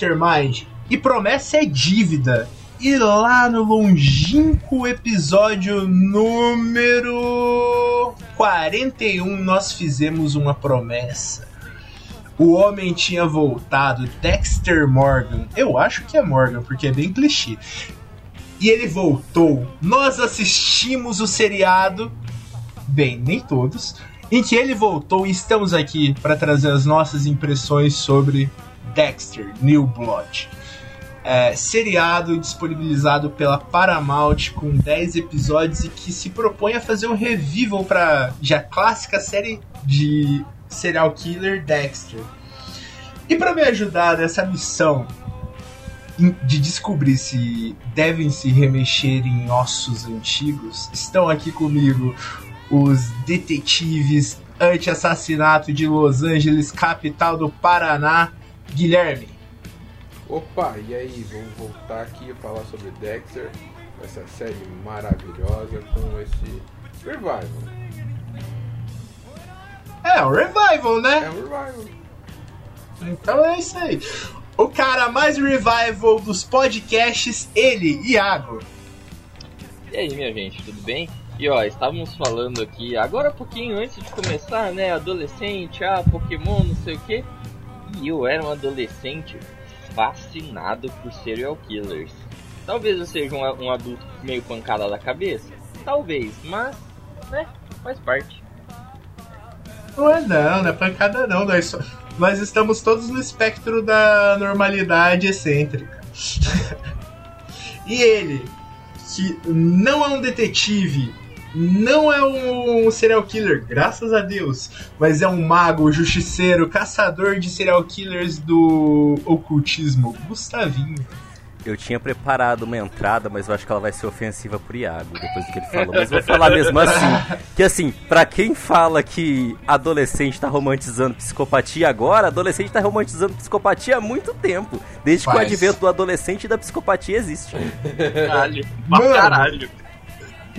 Mastermind e promessa é dívida. E lá no longínquo episódio número 41 nós fizemos uma promessa. O homem tinha voltado, Dexter Morgan. Eu acho que é Morgan, porque é bem clichê. E ele voltou. Nós assistimos o seriado, bem, nem todos, em que ele voltou e estamos aqui para trazer as nossas impressões sobre Dexter New Blood. É, seriado disponibilizado pela Paramount com 10 episódios e que se propõe a fazer um revival para já clássica série de serial killer Dexter. E para me ajudar nessa missão de descobrir se devem se remexer em ossos antigos, estão aqui comigo os detetives anti-assassinato de Los Angeles, capital do Paraná, Guilherme. Opa, e aí, vamos voltar aqui a falar sobre Dexter, essa série maravilhosa com esse revival. É, um revival, É né? um revival. Então é isso aí. O cara mais revival dos podcasts, ele, Iago. E aí, minha gente, tudo bem? E ó, estávamos falando aqui, agora um pouquinho antes de começar, né? Adolescente, ah, Pokémon, não sei o que. E eu era um adolescente fascinado por serial killers. Talvez eu seja um, um adulto meio pancada da cabeça. Talvez, mas, né? Faz parte. Não é não, não é pancada não. Nós, só- nós estamos todos no espectro da normalidade excêntrica. e ele, que não é um detetive, não é um serial killer, graças a Deus, mas é um mago, justiceiro, caçador de serial killers do ocultismo, Gustavinho. Eu tinha preparado uma entrada, mas eu acho que ela vai ser ofensiva pro Iago, depois do que ele falou. Mas vou falar mesmo assim. Que assim, pra quem fala que adolescente tá romantizando psicopatia agora, adolescente tá romantizando psicopatia há muito tempo. Desde que o Faz. advento do adolescente e da psicopatia existe. Caralho, Mano. caralho.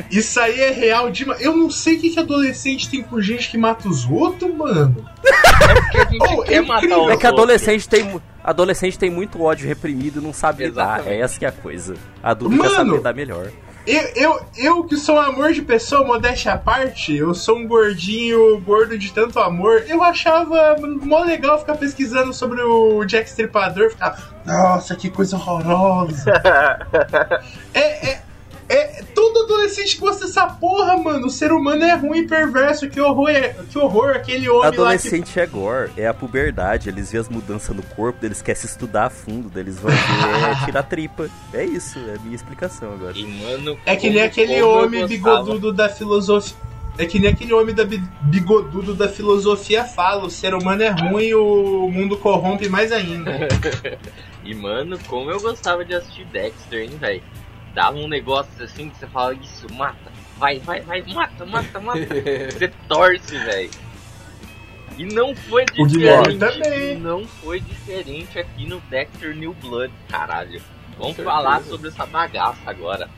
Isso aí é real demais. Eu não sei o que, que adolescente tem com gente que mata os outros, mano. Porque a gente Oh, quer é matar É que outros. adolescente tem, adolescente tem muito ódio reprimido e não sabe lidar. É essa que é a coisa. Adulto quer Mano. saber lidar melhor. Eu, eu, eu que sou um amor de pessoa, modéstia à parte, eu sou um gordinho, gordo de tanto amor, eu achava mó legal ficar pesquisando sobre o Jack Stripador, ficar, nossa, que coisa horrorosa. é, é, é, todo adolescente gosta dessa porra, mano. O ser humano é ruim e perverso, que horror, é, que horror aquele homem lá que Adolescente é gore, é a puberdade. Eles veem as mudanças no corpo, eles querem se estudar a fundo, eles vão ver é, tirar tripa. É isso, é a minha explicação agora. E, mano, É que nem aquele homem bigodudo da filosofia. É que nem aquele homem da bi- bigodudo da filosofia fala: o ser humano é ruim e o mundo corrompe mais ainda. E, mano, como eu gostava de assistir Dexter, hein, velho? Dava um negócio assim que você fala, isso, mata. Vai, vai, vai, mata, mata, mata. você torce, velho. E não foi diferente. também. Não foi diferente aqui no Dexter New Blood, caralho. Vamos Com falar certeza. sobre essa bagaça agora.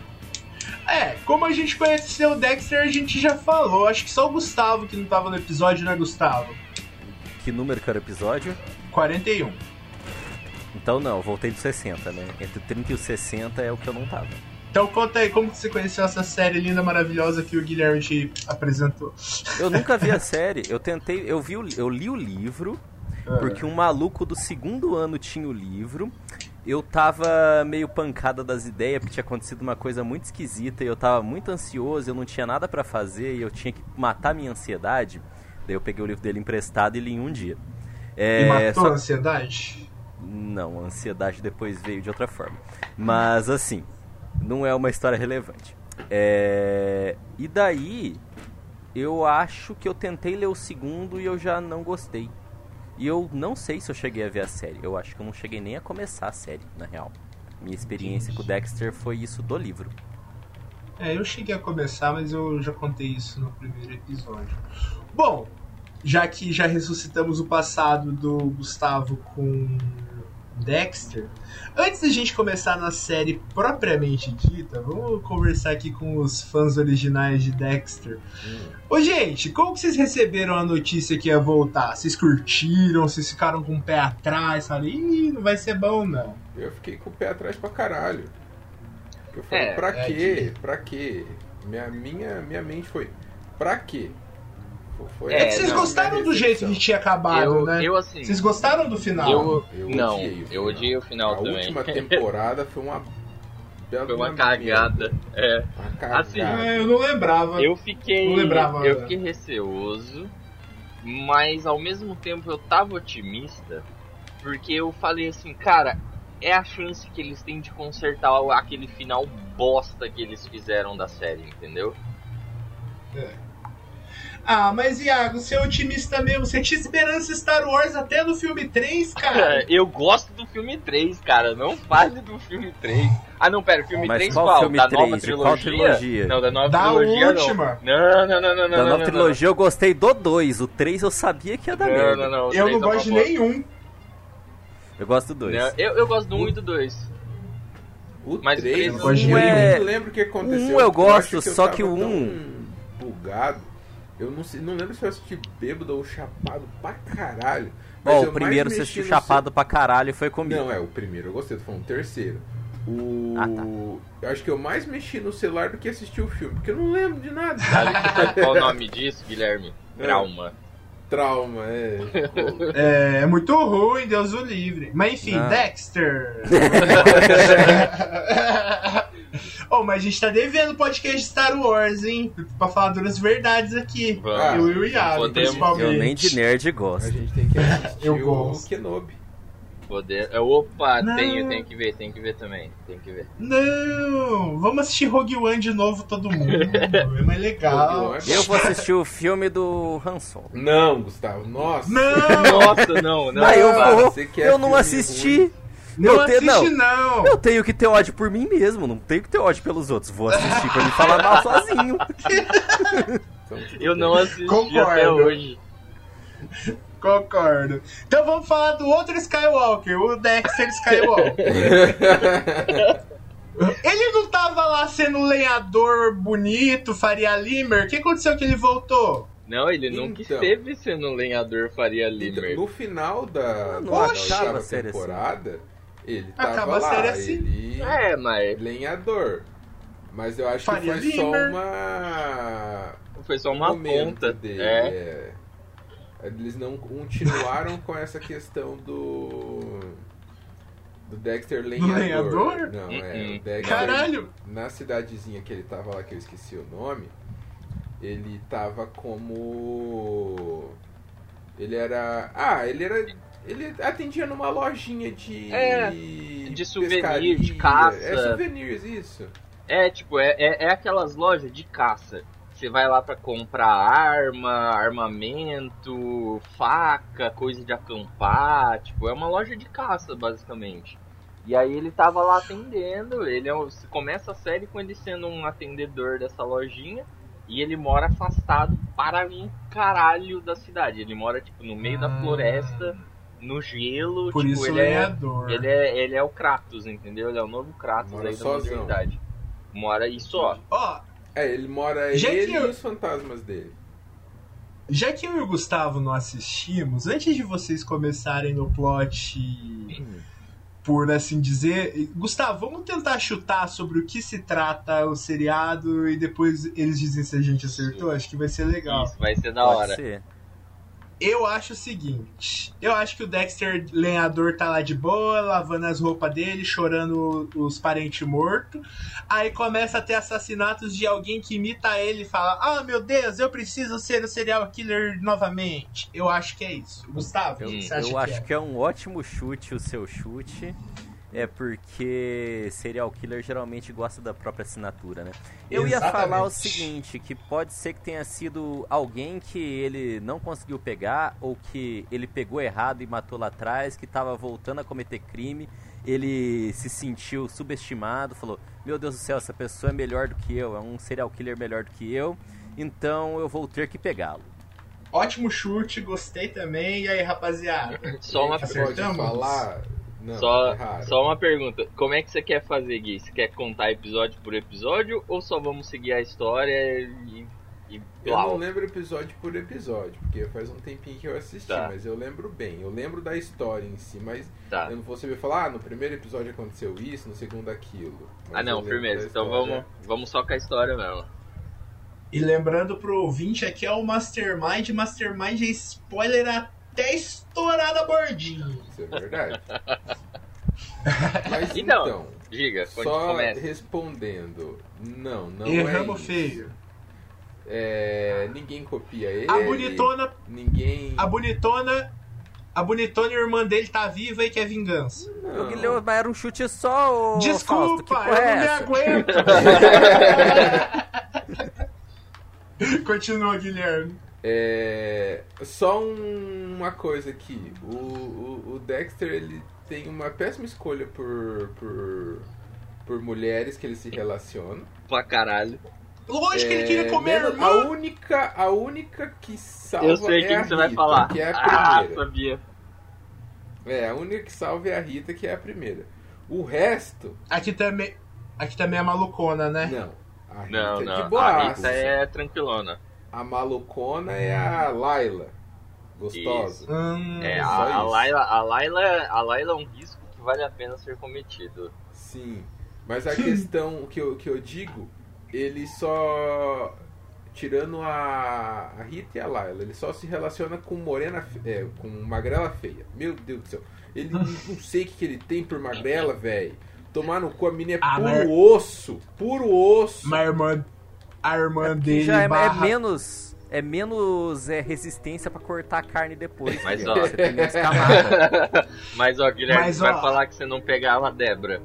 É, como a gente conheceu o Dexter, a gente já falou. Acho que só o Gustavo que não tava no episódio, né, Gustavo? Que número que era o episódio? 41. Então não, eu voltei do 60, né? Entre o 30 e o 60 é o que eu não tava. Então conta aí, como que você conheceu essa série linda, maravilhosa que o Guilherme te apresentou? Eu nunca vi a série, eu tentei, eu vi, eu li o livro, porque um maluco do segundo ano tinha o livro. Eu tava meio pancada das ideias, porque tinha acontecido uma coisa muito esquisita e eu tava muito ansioso, eu não tinha nada pra fazer e eu tinha que matar minha ansiedade. Daí eu peguei o livro dele emprestado e li em um dia. É, E matou só- a ansiedade? Não, a ansiedade depois veio de outra forma. Mas assim, não é uma história relevante. É... E daí, eu acho que eu tentei ler o segundo e eu já não gostei. E eu não sei se eu cheguei a ver a série. Eu acho que eu não cheguei nem a começar a série, na real. Minha experiência com o Dexter foi isso do livro. É, eu cheguei a começar, mas eu já contei isso no primeiro episódio. Bom, já que já ressuscitamos o passado do Gustavo com Dexter, antes da gente começar na série propriamente dita, vamos conversar aqui com os fãs originais de Dexter. Ô, gente, como que vocês receberam a notícia que ia voltar? Vocês curtiram? Vocês ficaram com o pé atrás? Falaram, ih, não vai ser bom, não. Eu fiquei com o pé atrás pra caralho. Eu falei, É, pra é quê? Pra quê? Minha, minha, minha mente foi, pra quê? Foi É, É que vocês não, gostaram minha do jeito que tinha acabado, eu, né? eu assim. Vocês gostaram do final? Eu, Eu não, odiei o eu final. odiei o final A também. última temporada foi uma Foi uma cagada. É. Uma cagada. Assim, É, eu não lembrava. Eu fiquei. Não lembrava, eu né? fiquei receoso, mas ao mesmo tempo eu tava otimista, porque eu falei assim, cara, é a chance que eles têm de consertar aquele final bosta que eles fizeram da série, entendeu? Ah, mas Iago, você é otimista mesmo. Você tinha esperança Star Wars até no filme 3, cara. eu gosto do filme 3, cara, não fale do filme 3. Ah, não, pera, o filme Mas 3 qual qual? filme da 3? nova De qual trilogia? trilogia? Não, da nova Da trilogia última. não. Não, não, não, não, não. da não, nova não, trilogia eu gostei do 2. O 3 eu sabia que ia dar Não, merda. não, não. eu não é gosto de nenhum. Eu gosto do 2. Não, eu, eu gosto do 1 e do 2. O Mas o 3, três eu não gosto de não nenhum. lembro o que aconteceu. Um eu gosto, acho que eu só que o tão um- bugado. Eu não, sei, não lembro se eu assisti bêbado ou chapado pra caralho. eu o primeiro você assistiu chapado pra caralho e foi comigo. Não, é, o primeiro eu gostei, tô falando o terceiro. O... Ah, tá. Eu acho que eu mais mexi no celular do que assisti o filme, porque eu não lembro de nada. Sabe qual é o nome disso, Guilherme? É. Trauma. Trauma, é. É, é muito ruim, Deus o livre. Mas enfim, Não. Dexter. oh, mas a gente tá devendo podcast Star Wars, hein? Pra falar duras verdades aqui. Vamos. Eu e o Iago, principalmente. Eu nem de nerd a gosto. gente tem que assistir Eu o gosto. Kenobi. Poder. é, Opa, Não. tenho, tenho que ver, tenho que ver também. Tem que ver. Não, vamos assistir Rogue One de novo, todo mundo. É mais legal. Eu vou assistir o filme do Han Solo. Não, Gustavo, nossa. Não, Nossa, não, não. Ah, eu vou. você quer Eu não assisti. Não eu te- assiste não. Eu tenho que ter ódio por mim mesmo, não tenho que ter ódio pelos outros. Vou assistir pra me falar mal sozinho. Eu não assisti Concordo. até hoje. Concordo. Então vamos falar do outro Skywalker, o Dexter Skywalker. ele não tava lá sendo um lenhador bonito, Faria Limer? O que aconteceu que ele voltou? Não, ele nunca Então. esteve sendo um lenhador Faria Então, Limer. no final da, Não da achava oitava a série assim. Ele tava Acaba a lá, série assim. ele É, mas lenhador. Mas eu acho Faria que foi só uma foi só uma ponta. dele. É. é. Eles não continuaram com essa questão do do Dexter lenhador. lenhador? Não, é, Uh-uh. o Dexter Caralho! na cidadezinha que ele tava lá, que eu esqueci o nome, ele tava como. Ele era. Ah, ele era. Ele atendia numa lojinha de. É, de souvenir, de caça. É souvenirs, isso. É, tipo, é, é, é aquelas lojas de caça. Você vai lá pra comprar arma, armamento, faca, coisa de acampar. Tipo, é uma loja de caça, basicamente. E aí ele tava lá atendendo. Ele é um, você começa a série com ele sendo um atendedor dessa lojinha. E ele mora afastado para um caralho da cidade. Ele mora, tipo, no meio da Ah. floresta, no gelo. Por tipo, isso ele é, lenhador. ele é, ele é o Kratos, entendeu? Ele é o novo Kratos Mora aí da modernidade. Mora e só. Ó, É, ele mora Já que ele eu- e os fantasmas dele. já que eu e o Gustavo não assistimos, antes de vocês começarem no plot, por assim dizer, Gustavo, vamos tentar chutar sobre o que se trata o seriado e depois eles dizem se a gente acertou? Acho que vai ser legal. Isso, vai ser da Pode hora. ser. Eu acho o seguinte: eu acho que o Dexter lenhador tá lá de boa, lavando as roupas dele, chorando os parentes mortos. Aí começa a ter assassinatos de alguém que imita ele e fala: Ah, meu Deus, eu preciso ser o serial killer novamente. Eu acho que é isso. Gustavo, o Eu, que você acha eu que acho é? que é um ótimo chute o seu chute. É porque serial killer geralmente gosta da própria assinatura, né? Eu ia falar o Exatamente. seguinte, que pode ser que tenha sido alguém que ele não conseguiu pegar ou que ele pegou errado e matou lá atrás, que tava voltando a cometer crime, ele se sentiu subestimado, falou: "Meu Deus do céu, essa pessoa é melhor do que eu, é um serial killer melhor do que eu, então eu vou ter que pegá-lo". Ótimo chute, gostei também. E aí, rapaziada? Só uma, Acertamos? falar... Não, só, é só uma pergunta. Como é que você quer fazer, Gui? Você quer contar episódio por episódio ou só vamos seguir a história e. e Eu não lembro episódio por episódio, porque faz um tempinho que eu assisti, Tá. mas eu lembro bem. Eu lembro da história em si, mas Tá. eu não vou saber falar, ah, no primeiro episódio aconteceu isso, no segundo aquilo. Mas Ah, não, firmeza. Então vamos, vamos só com a história mesmo. E lembrando pro ouvinte, aqui é o Mastermind. Mastermind é spoiler até estourar a bordinha. Isso é verdade. Mas Então, então, Diga, quando só começa. respondendo, não, não Erramos é feio. É, ninguém copia ele. A bonitona, Ninguém. a bonitona, a bonitona irmã dele tá viva e quer vingança. Não. O Guilherme, mas era um chute só, ô Desculpa, Fausto, eu é não me aguento. Continua, Guilherme. É, só um- uma coisa aqui. O, o, o Dexter ele tem uma péssima escolha por, por, por mulheres que ele se relaciona. Pra caralho. Lógico que ele É, queria comer a a única a única que salva Eu sei é quem a que você vai Rita, falar. que é a ah, primeira. sabia. É, a única que salva é a Rita, que é a primeira. O resto, Aqui também, aqui também é malucona, né? não. A Rita Não, é não. de A boaça. Rita é tranquilona. A malucona é a Laila. Gostosa. Hum, É, a, a. Laila, a, Laila, a Laila é um risco que vale a pena ser cometido. Sim. Mas a questão que eu, que eu digo, ele só. Tirando a, a Rita e a Laila, ele só se relaciona com morena é, com magrela feia. Meu Deus do céu. Ele não, sei o que, que ele tem por magrela, velho. Tomar no cu, a menina é Ah, puro mas- osso. Puro osso. Mas a irmã, a irmã Que dele já é, é barra... menos é menos é, resistência pra cortar a carne depois. Mas, ó. Você tem menos camada. Mas, ó, Guilherme, Mas, você vai ó. falar que você não pegava a Débora.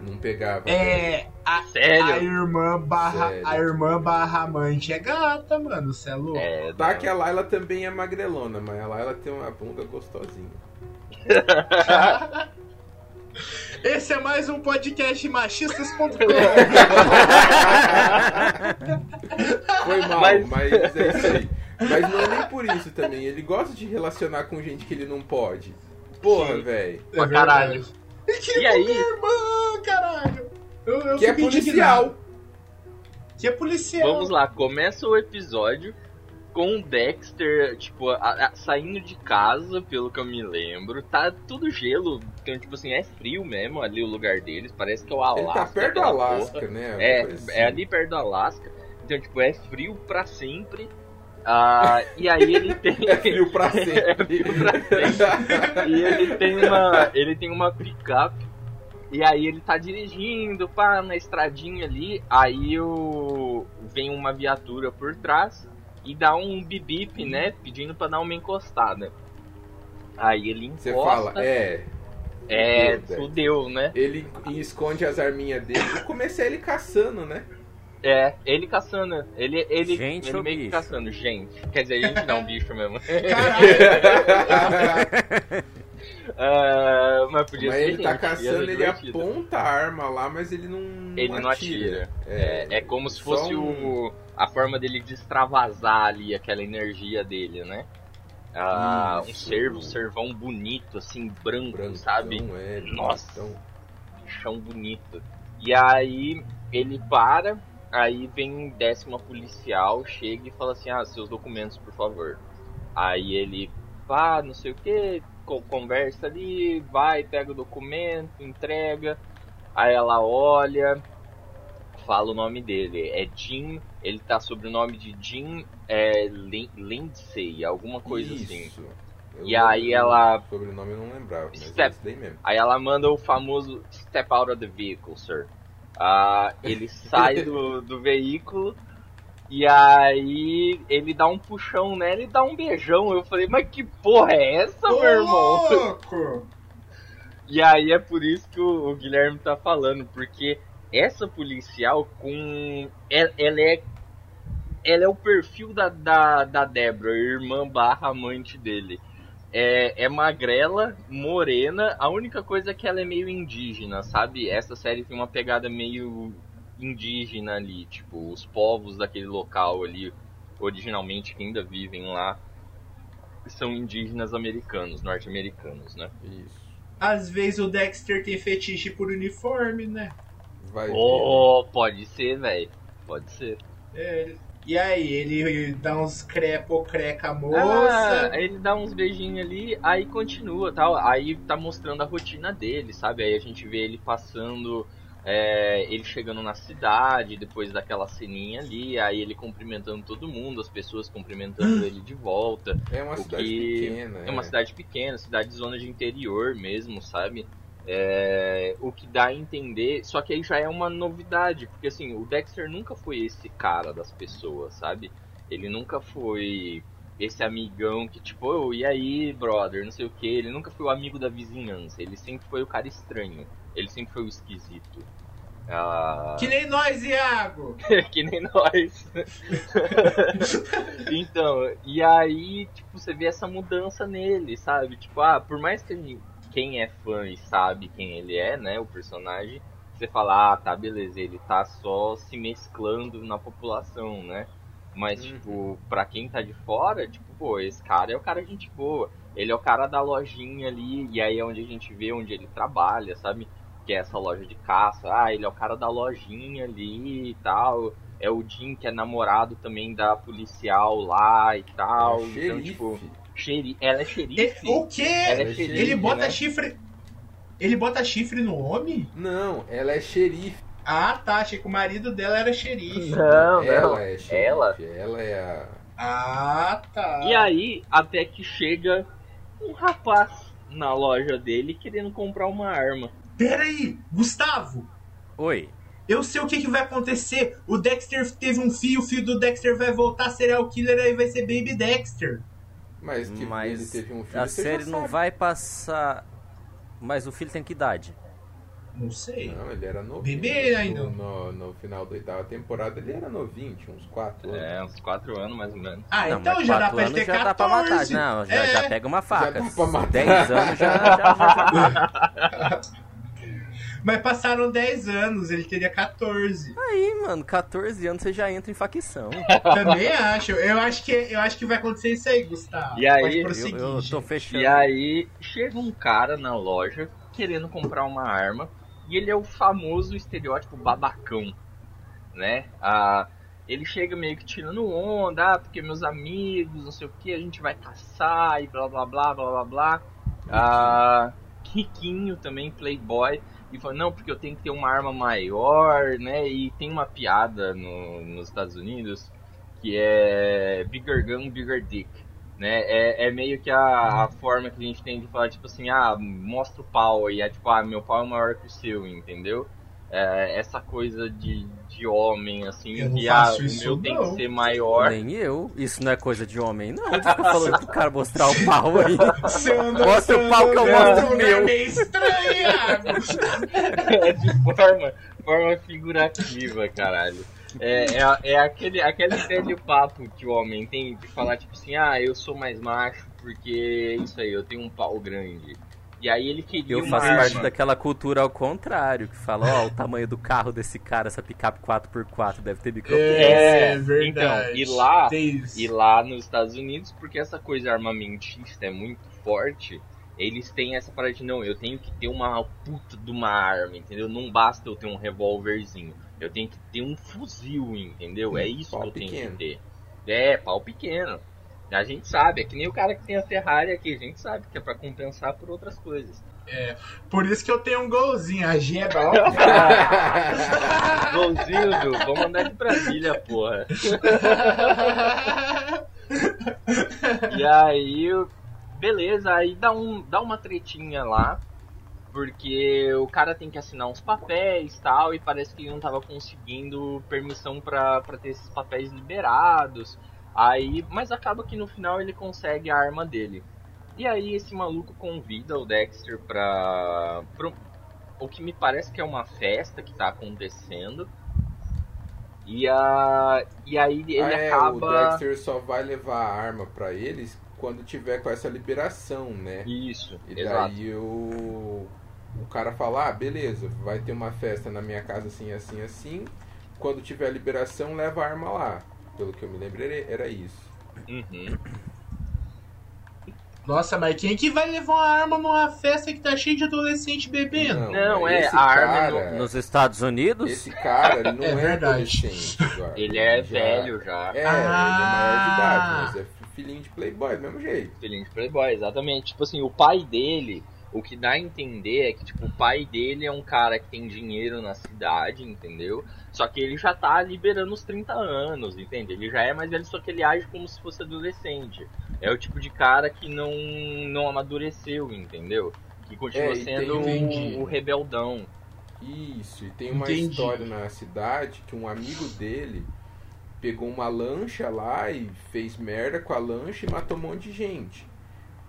Não pegava. É, a, Sério? a irmã barra Sério. a irmã barra amante é gata, mano, você é louco. É, Tá que a Laila também é magrelona, mas a Laila tem uma bunda gostosinha. Esse é mais um podcast machistas.com. Foi mal, Mas- mas... é isso aí. Mas não é nem por isso também. Ele gosta de relacionar com gente que ele não pode. Porra, velho. Pra caralho. Ele queria E aí? irmã, caralho. Eu, eu Que é policial. indignado. Que é policial. Vamos lá, começa o episódio com o Dexter, tipo, a- a- saindo de casa, pelo que eu me lembro. Tá tudo gelo, então, tipo assim, é frio mesmo ali o lugar deles, parece que é o Ele Alasca. tá perto do Alasca, porra. né? É, Coisa assim. é ali perto do Alasca. Então, tipo, é frio pra sempre. Ah, e aí ele tem. É frio pra sempre. É frio pra E ele tem uma. Ele tem uma picape. E aí ele tá dirigindo, pá, na estradinha ali. Aí o. Vem uma viatura por trás e dá um bip né? Pedindo pra dar uma encostada. Aí ele Você encosta. fala, é. é, fudeu, né? Ele esconde as arminhas dele. Eu comecei ele caçando, né? É, ele caçando. Ele, ele, Gente ele ou meio que bicho? caçando. Gente. Quer dizer, a gente não, bicho mesmo. Ah, mas podia Mas ser ele tá gente, ser caçando, ele divertido. aponta a arma lá, mas ele não, Ele não atira. É, É, é como se fosse um- o, a forma dele de extravasar ali aquela energia dele, né? Ah, um servo, um servão bonito, assim, branco, brancão, sabe? É, Nossa. então, Chão bonito. E aí ele para, aí vem décima policial, chega e fala assim, ah, seus documentos, por favor. Aí ele, pá, não sei o que, conversa ali, vai, pega o documento, entrega. Aí ela olha, fala o nome dele, é Jim, ele tá sob o nome de Jim é, Lin- Lindsay, alguma coisa assim. isso. Eu E aí ela- sobrenome eu não lembrava, mas Step. é isso mesmo. Aí ela manda o famoso step out of the vehicle, sir. Ah, ele sai do, do veículo e aí ele dá um puxão nela e dá um beijão. Eu falei, mas que porra é essa, Ô, meu irmão? louco! E aí é por isso que o, o Guilherme tá falando, porque essa policial com. Ela, ela é. Ela é o perfil da, da, da Débora, irmã barra amante dele. É, é magrela, morena, a única coisa é que ela é meio indígena, sabe? Essa série tem uma pegada meio indígena ali, tipo, os povos daquele local ali, originalmente que ainda vivem lá, são indígenas americanos, norte-americanos, né? Isso. Às vezes o Dexter tem fetiche por uniforme, né? Vai ver. Oh, pode ser, velho. Pode ser. É, e aí, ele dá uns crepo creca moça. Ah, ele dá uns beijinhos ali, aí continua, tal. Aí tá mostrando a rotina dele, sabe? Aí a gente vê ele passando, é, ele chegando na cidade, depois daquela ceninha ali, aí ele cumprimentando todo mundo, as pessoas cumprimentando ele de volta. É uma cidade que- pequena. É uma cidade pequena, cidade de zona de interior mesmo, sabe? É, o que dá a entender, só que aí já é uma novidade, porque assim, o Dexter nunca foi esse cara das pessoas, sabe? Ele nunca foi esse amigão que tipo, "Ô, e aí, brother, não sei o que, ele nunca foi o amigo da vizinhança, ele sempre foi o cara estranho, ele sempre foi o esquisito. Ah, Que nem nós, Iago! que nem nós. então, e aí, tipo, você vê essa mudança nele, sabe? Tipo, ah, por mais que ele- quem é fã e sabe quem ele é, né, o personagem, você fala, ah, tá, beleza, ele tá só se mesclando na população, né? Mas, Uhum. tipo, pra quem tá de fora, tipo, pô, esse cara é o cara gente boa. Ele é o cara da lojinha ali, e aí é onde a gente vê onde ele trabalha, sabe? Que é essa loja de caça. Ah, ele é o cara da lojinha ali e tal. É o Jim, que é namorado também da policial lá e tal. É então, tipo, xeri... ela é E- xerife. o quê? Ela é Ele xerife. Ele bota né? chifre. Ele bota chifre no homem? Não, ela é xerife. Ah, tá. Achei que o marido dela era xerife. Não, não. ela é xerife. Ela? Ela é a. Ah, tá. E aí, até que chega um rapaz na loja dele querendo comprar uma arma. Pera aí, Gustavo. Oi. Eu sei o que, que vai acontecer. O Dexter teve um filho, o filho do Dexter vai voltar serial killer aí vai ser Baby Dexter. Mas que Mas ele teve um filho. a série já não vai passar. Mas o filho tem que idade? Não sei. Não, ele era novinho. Bebê ainda. No, no, final da oitava temporada ele era novinho, tinha uns 4 anos. É, uns 4 anos mais ou menos. Ah, não, então já dá pra ter já 14. dá pra matar. Não, já, É. já pega uma faca. dá pra matar. 10 anos já, já, já, já Mas passaram 10 anos, ele teria 14. Aí, mano, 14 anos você já entra em facção. Também acho. Eu acho que eu acho que vai acontecer isso aí, Gustavo. E aí, Pode Eu, prosseguir, eu tô fechando. E aí chega um cara na loja querendo comprar uma arma e ele é o famoso estereótipo babacão, né? Ah, ele chega meio que tirando onda, ah, porque meus amigos, não sei o que, a gente vai caçar e blá blá blá blá blá blá. Ah, riquinho também, playboy. E fala, não, porque eu tenho que ter uma arma maior, né? E tem uma piada no, nos Estados Unidos que é Bigger Gun, Bigger Dick né? É, é meio que a, a forma que a gente tem de falar, tipo assim, ah, mostra o pau aí, é tipo, ah, meu pau é maior que o seu, entendeu? É, essa coisa de, de homem, assim, Eu que ah, o meu tem não. que ser maior. Nem eu. Isso não é coisa de homem, não. Fica falando pro cara mostrar o pau aí. Você anda- Mostra você o pau que eu mostro o meu. Iago. é de forma, forma figurativa, caralho. É, é, é aquele, aquele velho papo que o homem tem de falar, tipo assim, ah, eu sou mais macho porque é isso aí, eu tenho um pau grande. E aí ele queria Eu uma faço arma. parte daquela cultura ao contrário, que fala, ó, o tamanho do carro desse cara, essa picape 4x4 deve ter micropênis. É, É, verdade. então, e lá-. E lá nos Estados Unidos, porque essa coisa armamentista é muito forte, eles têm essa parada de não, eu tenho que ter uma puta de uma arma, entendeu? Não basta eu ter um revólverzinho. Eu tenho que ter um fuzil, entendeu? É isso pau que eu tenho pequeno. que ter. É, pau pequeno. A gente sabe, é que nem o cara que tem a Ferrari aqui, a gente sabe que é pra compensar por outras coisas. Por isso que eu tenho um golzinho. A G é bom. Golzinho, viu? Vamos andar de Brasília, porra. E aí, beleza, aí dá, um, dá uma tretinha lá, porque o cara tem que assinar uns papéis e tal, e parece que ele não tava conseguindo permissão pra ter esses papéis liberados. Aí, mas acaba que no final ele consegue a arma dele. E aí esse maluco convida o Dexter pra, pra o que me parece que é uma festa que tá acontecendo. E, a, e aí ele ah, é, acaba. O Dexter só vai levar a arma pra eles quando tiver com essa liberação, né? Isso, E exato. daí o, o cara fala, ah, beleza, vai ter uma festa na minha casa assim, assim, assim. Quando tiver a liberação, leva a arma lá. Pelo que eu me lembro, era, isso. Uhum. Nossa, mas quem que vai levar uma arma numa festa que tá cheia de adolescente bebendo? Não, é, esse a arma cara, Nos Estados Unidos? Esse cara, ele não É é, verdade. adolescente, Eduardo. Ele é Já- velho já. É, ele é maior de idade, Ah. mas é filhinho de playboy, do mesmo jeito. Filhinho de Playboy, exatamente. Tipo assim, o pai dele, o que dá a entender é que, tipo, o pai dele é um cara que tem dinheiro na cidade, entendeu? Só que ele já tá liberando os 30 anos, entende? Ele já é mais velho, só que ele age como se fosse adolescente. É o tipo de cara que não, não amadureceu, entendeu? Que continua É, sendo tem- o, o rebeldão. Isso, e tem uma Entendi. história na cidade que um amigo dele pegou uma lancha lá e fez merda com a lancha e matou um monte de gente.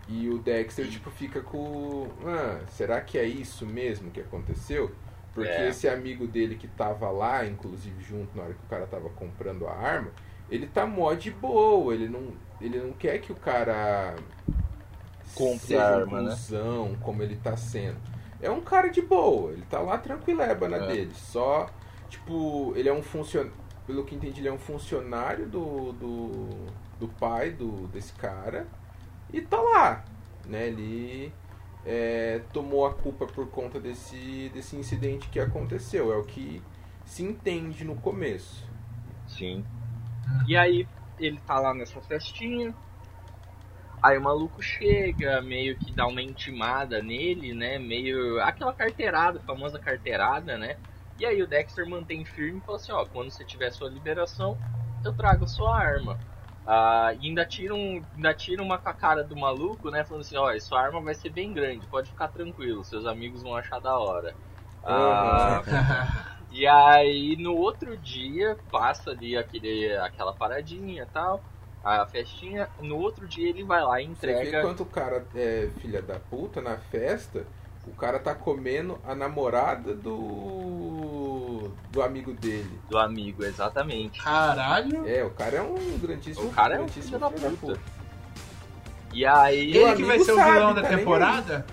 E o Dexter, tipo, fica com. Ah, será que é isso mesmo que aconteceu? Porque É. esse amigo dele que tava lá, inclusive junto na hora que o cara tava comprando a arma, ele tá mó de boa, ele não, ele não quer que o cara Compre seja a um arma, né? como ele tá sendo. É um cara de boa, ele tá lá tranquileba na É. dele. Só, tipo, ele é um funcionário. Pelo que entendi, ele é um funcionário do, do, do pai do, desse cara. E tá lá, né? Ele é, tomou a culpa por conta desse, desse incidente que aconteceu. É o que se entende no começo. Sim. E aí ele tá lá nessa festinha. Aí o maluco chega, meio que dá uma intimada nele, né? Meio. aquela carteirada, a famosa carteirada, né? E aí o Dexter mantém firme e fala assim, ó, quando você tiver sua liberação, eu trago a sua arma. Ah, e ainda tira, um, ainda tira uma com a cara do maluco, né? Falando assim, ó, sua arma vai ser bem grande, pode ficar tranquilo, seus amigos vão achar da hora. Ah, e aí no outro dia passa ali aquele, aquela paradinha e tal, a festinha. No outro dia ele vai lá e Você vê entrega. quanto o cara é filha da puta na festa, o cara tá comendo a namorada do. do amigo dele. Do amigo, exatamente. Caralho. É, o cara é um grandíssimo O cara é um grandíssimo filho da puta. E aí. Ele que vai ser o sabe, vilão da tá temporada?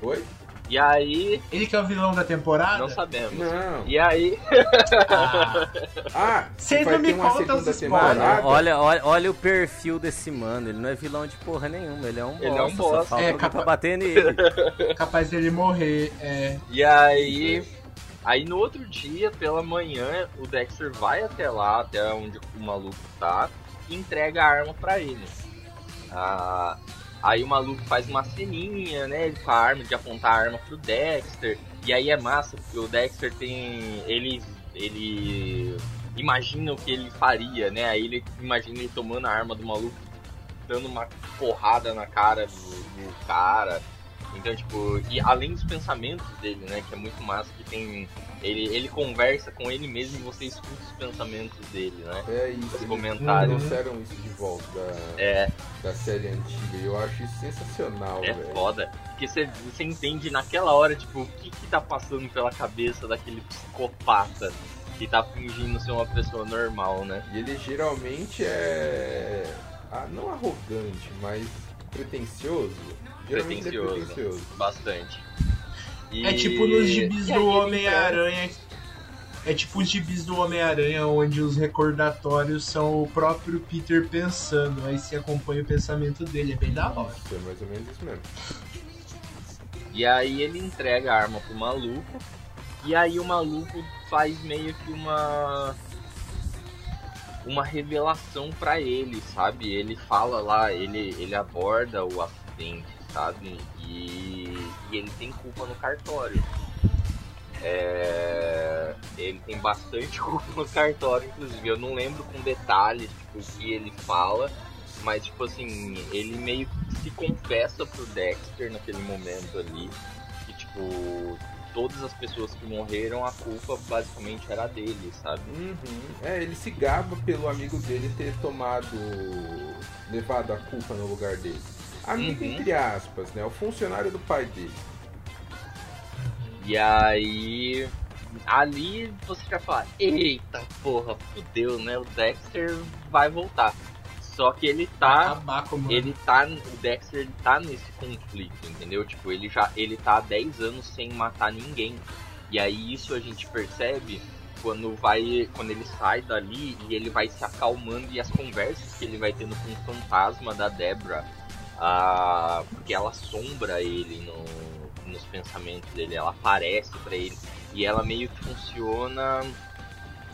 Oi? E aí. Ele que é o vilão da temporada? Não sabemos. Não. E aí. Ah, Ah, Vocês não me contam os spoilers. Olha, olha, olha o perfil desse mano. Ele não é vilão de porra nenhuma. Ele é um Ele bosta. é um falta É, capa- pra bater nele. capaz dele morrer. É. E aí. Aí no outro dia, pela manhã, o Dexter vai até lá, até onde o maluco tá, e entrega a arma pra ele. Ah, aí o maluco faz uma ceninha, né? Com a arma, de apontar a arma pro Dexter. E aí é massa, porque o Dexter tem. ele. ele imagina o que ele faria, né? Aí ele imagina ele tomando a arma do maluco, dando uma porrada na cara do, do cara. Então, tipo, e além dos pensamentos dele, né, que é muito massa, que tem. Ele, ele conversa com ele mesmo e você escuta os pensamentos dele, né? É isso, Os eles comentários. trouxeram isso de volta da, É, da série antiga e eu acho isso sensacional, é velho. foda. Porque você, você entende naquela hora, tipo, o que que tá passando pela cabeça daquele psicopata que tá fingindo ser uma pessoa normal, né? E ele geralmente é. ah, não arrogante, mas pretencioso. É Pretencioso. pretencioso. Bastante. E- É tipo nos gibis do Homem-Aranha. É tipo os gibis do Homem-Aranha, onde os recordatórios são o próprio Peter pensando. Aí você acompanha o pensamento dele, é bem da hora. É mais ou menos isso mesmo. E aí ele entrega a arma pro maluco. E aí o maluco faz meio que uma uma revelação pra ele, sabe? Ele fala lá, ele ele aborda o acidente, sabe? E, e ele tem culpa no cartório. É, ele tem bastante culpa no cartório, inclusive. Eu não lembro com detalhes tipo, o que ele fala, mas tipo assim, ele meio que se confessa pro Dexter naquele momento ali. Que tipo, todas as pessoas que morreram, a culpa basicamente era dele, sabe? Uhum. É, ele se gaba pelo amigo dele ter tomado. levado a culpa no lugar dele. Amigo Uhum. entre aspas, né? O funcionário do pai dele. E aí. Ali você já fala, eita porra, fudeu, né? O Dexter vai voltar. Só que ele tá. Abaco. Ele tá. O Dexter ele tá nesse conflito, entendeu? Tipo, ele já. Ele tá há 10 anos sem matar ninguém. E aí isso a gente percebe quando vai. Quando ele sai dali e ele vai se acalmando e as conversas que ele vai tendo com o fantasma da Debra. Ah, porque ela assombra ele no, nos pensamentos dele, ela aparece pra ele. E ela meio que funciona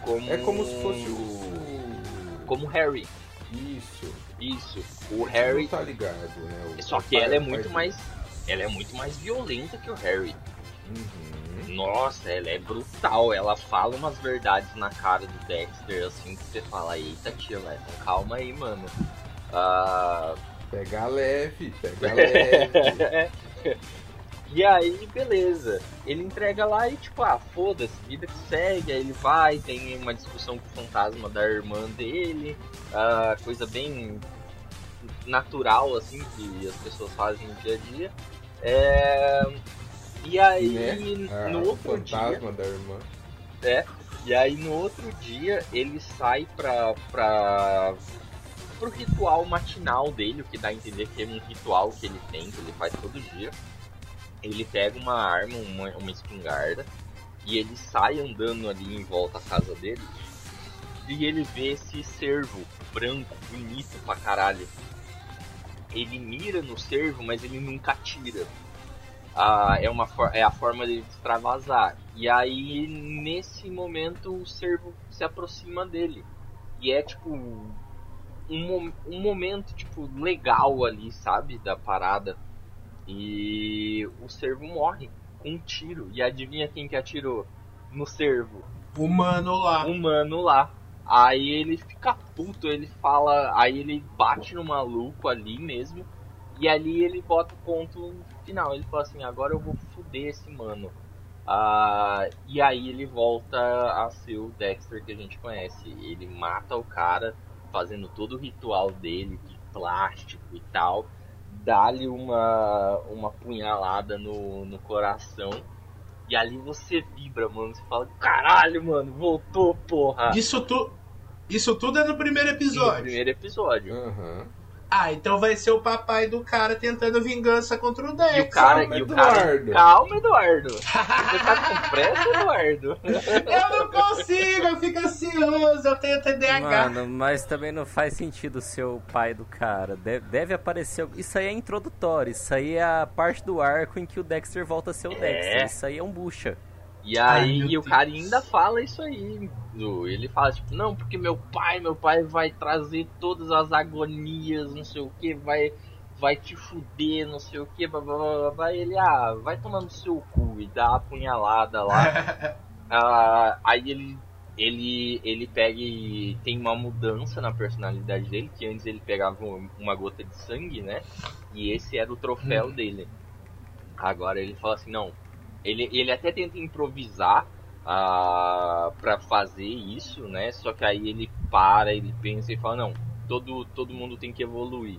como. É como se fosse o. Como Harry. Isso. Isso. O Harry. Tá ligado, né? O- Só que ela é muito mais. Ela é muito mais violenta que o Harry. Uhum. Nossa, ela é brutal. Ela fala umas verdades na cara do Dexter, assim, que você fala, eita tia, então calma aí, mano. Ah, Pega leve, pega leve. e aí, beleza. Ele entrega lá e tipo, ah, foda-se, vida que segue, aí ele vai, tem uma discussão com o fantasma da irmã dele, ah, coisa bem natural, assim, que as pessoas fazem no dia a dia. É, E aí, né? Ah, no o outro dia. fantasma da irmã. É, e aí no outro dia ele sai pra, pra, pro ritual matinal dele, o que dá a entender que é um ritual que ele tem, que ele faz todo dia. Ele pega uma arma, uma, uma espingarda, e ele sai andando ali em volta à casa dele. E ele vê esse cervo branco, bonito pra caralho. Ele mira no cervo, mas ele nunca atira. Ah, é, uma, é a forma dele de extravasar. E aí, nesse momento, o cervo se aproxima dele. E é tipo. Um, um momento, tipo, legal ali, sabe? Da parada. E o cervo morre com um tiro. E adivinha quem que atirou no cervo? O mano lá. um mano lá. Aí ele fica puto, ele fala. Aí ele bate no maluco ali mesmo. E ali ele bota o ponto final. Ele fala assim: agora eu vou fuder esse mano. Ah, e aí ele volta a ser o Dexter que a gente conhece. Ele mata o cara, fazendo todo o ritual dele de plástico e tal. Dá-lhe uma, uma punhalada no, no coração. E ali você vibra, mano. Você fala, caralho, mano, voltou, porra. Isso, tu... Isso tudo é no primeiro No episódio. primeiro episódio. Aham. Ah, então vai ser o papai do cara tentando vingança contra o Dex. E o cara, calma, e o cara. Eduardo. Calma, Eduardo. Você tá com pressa, Eduardo? Eu não consigo, eu fico ansioso, eu tenho TDAH. Mano, mas também não faz sentido ser o pai do cara. Deve, deve aparecer. Isso aí é introdutório. Isso aí é a parte do arco em que o Dexter volta a ser o É. Dexter. Isso aí é um bucha. E Ai, aí e o cara ainda fala isso aí. Ele fala, tipo, não, porque meu pai, meu pai vai trazer todas as agonias, não sei o que, vai, vai te fuder, não sei o que, blá, blá, blá, blá, ele, ah, vai tomar no seu cu e dá a punhalada lá. Ah, aí ele, ele, ele pega e tem uma mudança na personalidade dele, que antes ele pegava um- uma gota de sangue, né? E esse era o troféu Hum. dele. Agora ele fala assim, não. Ele, ele até tenta improvisar ah, para fazer isso, né? Só que aí ele para, ele pensa e fala, não, todo, todo mundo tem que evoluir.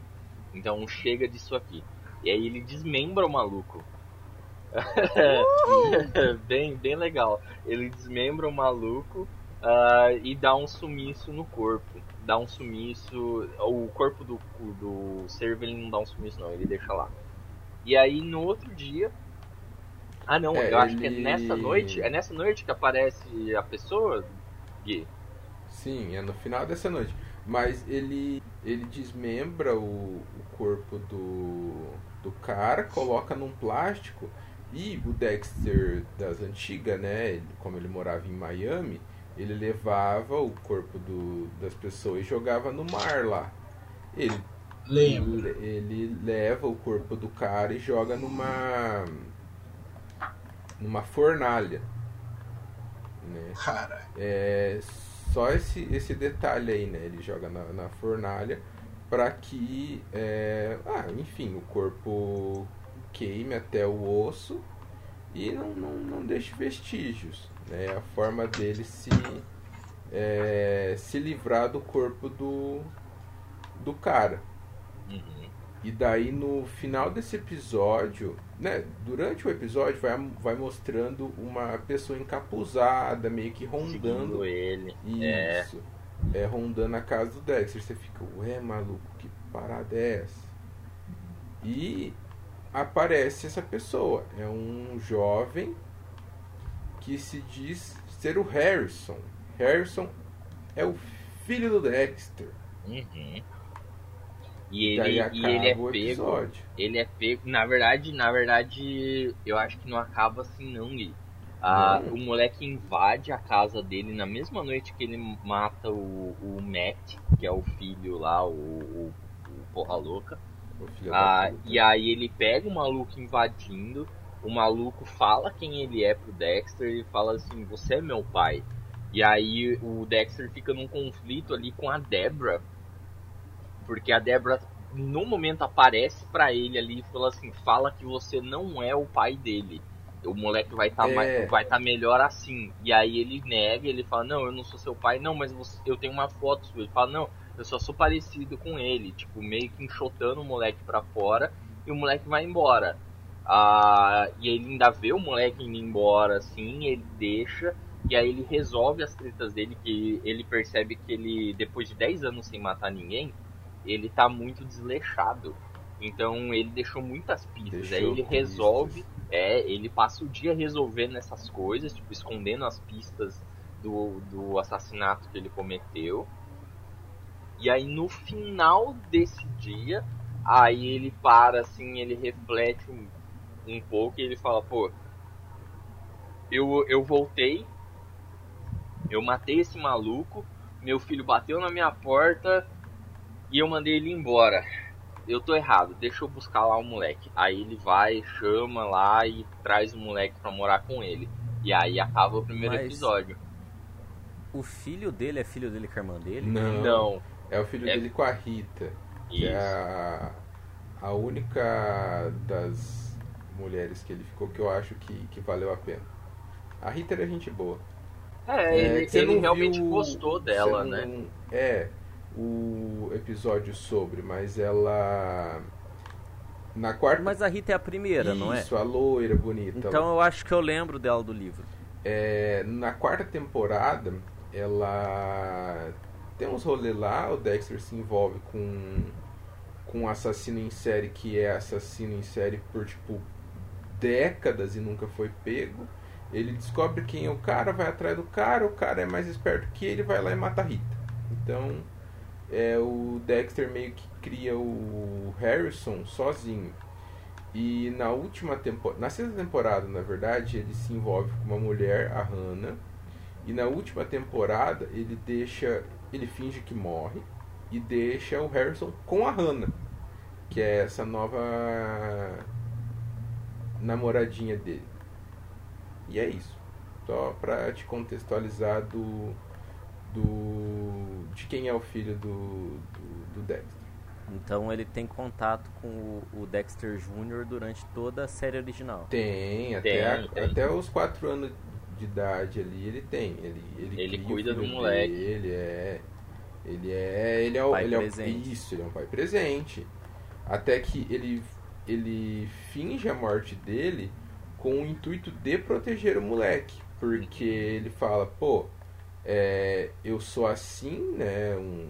Então chega disso aqui. E aí ele desmembra o maluco. bem, bem legal. Ele desmembra o maluco ah, e dá um sumiço no corpo. Dá um sumiço. O corpo do, do cervo ele não dá um sumiço, não, ele deixa lá. E aí no outro dia. Ah não, É, eu acho que é ele- nessa noite. É nessa noite que aparece a pessoa, Gui? Sim, é no final dessa noite. Mas ele ele desmembra o, o corpo do, do cara, coloca num plástico e o Dexter das antigas, né? ele- Como ele morava em Miami, ele levava o corpo do, das pessoas e jogava no mar lá. Ele, Lembro. ele, ele leva o corpo do cara e joga numa numa fornalha, né? Cara, É só esse, esse detalhe aí, né? Ele joga na, na fornalha para que, é, ah, enfim, o corpo queime até o osso e não, não, não deixe vestígios. Né? É a forma dele se, é, se livrar do corpo do, do cara. Uhum. E daí no final desse episódio, né? Durante o episódio vai, vai mostrando uma pessoa encapuzada, meio que rondando Seguindo ele. É. Isso. É. rondando a casa do Dexter. Você fica, ué, maluco, que parada é essa? E aparece essa pessoa. É um jovem que se diz ser o Harrison. Harrison é o filho do Dexter. Uhum. E ele, e ele é pego. Ele é pego. Na verdade, na verdade, eu acho que não acaba assim não, Gui. Ah, o moleque invade a casa dele na mesma noite que ele mata o, o Matt, que é o filho lá, o, o, o porra louca. O Ah, e aí ele pega o maluco invadindo, o maluco fala quem ele é pro Dexter e fala assim, você é meu pai. E aí o Dexter fica num conflito ali com a Debra, porque a Debra no momento aparece pra ele ali e fala assim, fala que você não é o pai dele. O moleque vai estar É. vai tá melhor assim. E aí ele nega, ele fala, não, eu não sou seu pai, não, mas você- eu tenho uma foto sua. Ele fala, não, eu só sou parecido com ele, tipo, meio que enxotando o moleque pra fora e o moleque vai embora. Ah, e ele ainda vê o moleque indo embora, assim, ele deixa, e aí ele resolve as tretas dele, que ele percebe que ele, depois de 10 anos sem matar ninguém, ele tá muito desleixado. Então ele deixou muitas pistas. Deixou aí ele pistas. resolve, é, ele passa o dia resolvendo essas coisas, tipo, escondendo as pistas do, do assassinato que ele cometeu. E aí no final desse dia, aí ele para assim, ele reflete um, um pouco e ele fala, pô, eu, eu voltei, eu matei esse maluco, meu filho bateu na minha porta e eu mandei ele embora. Eu tô errado, deixa eu buscar lá o moleque. Aí ele vai, chama lá e traz o moleque pra morar com ele. E aí acaba o primeiro Mas- episódio. O filho dele é filho dele com a irmã dele? Não, Não, é o filho É- dele com a Rita. Que isso. é a, a única das mulheres que ele ficou que eu acho que, que valeu a pena. A Rita era gente boa. É, ele, você ele não realmente viu- gostou dela, né? não- É, o episódio sobre, mas ela. Na quarta. Mas a Rita é a primeira, não é? Isso, a loira bonita. Então eu acho que eu lembro dela do livro. É, na quarta temporada, ela tem uns rolês lá, o Dexter se envolve com, com um assassino em série que é assassino em série por tipo décadas e nunca foi pego. Ele descobre quem é o cara, vai atrás do cara, o cara é mais esperto que ele, vai lá e mata a Rita. Então, é o Dexter meio que cria o Harrison sozinho. E na última temporada, na sexta temporada, na verdade, ele se envolve com uma mulher, a Hannah. E na última temporada, ele deixa, ele finge que morre e deixa o Harrison com a Hannah, que é essa nova namoradinha dele. E é isso. Só pra te contextualizar do, do de quem é o filho do, do, do Dexter. Então ele tem contato com o, o Dexter Jr. durante toda a série original. Tem, até, Tem, a- tem. até os 4 anos de idade ali ele tem. Ele, ele, Ele cuida do moleque. Dele, é. Ele é. Ele é o. Pai ele é o- presente. isso, ele é um pai presente. Até que ele, ele finge a morte dele com o intuito de proteger o moleque. Porque ele fala, pô, é, eu sou assim, né? Um,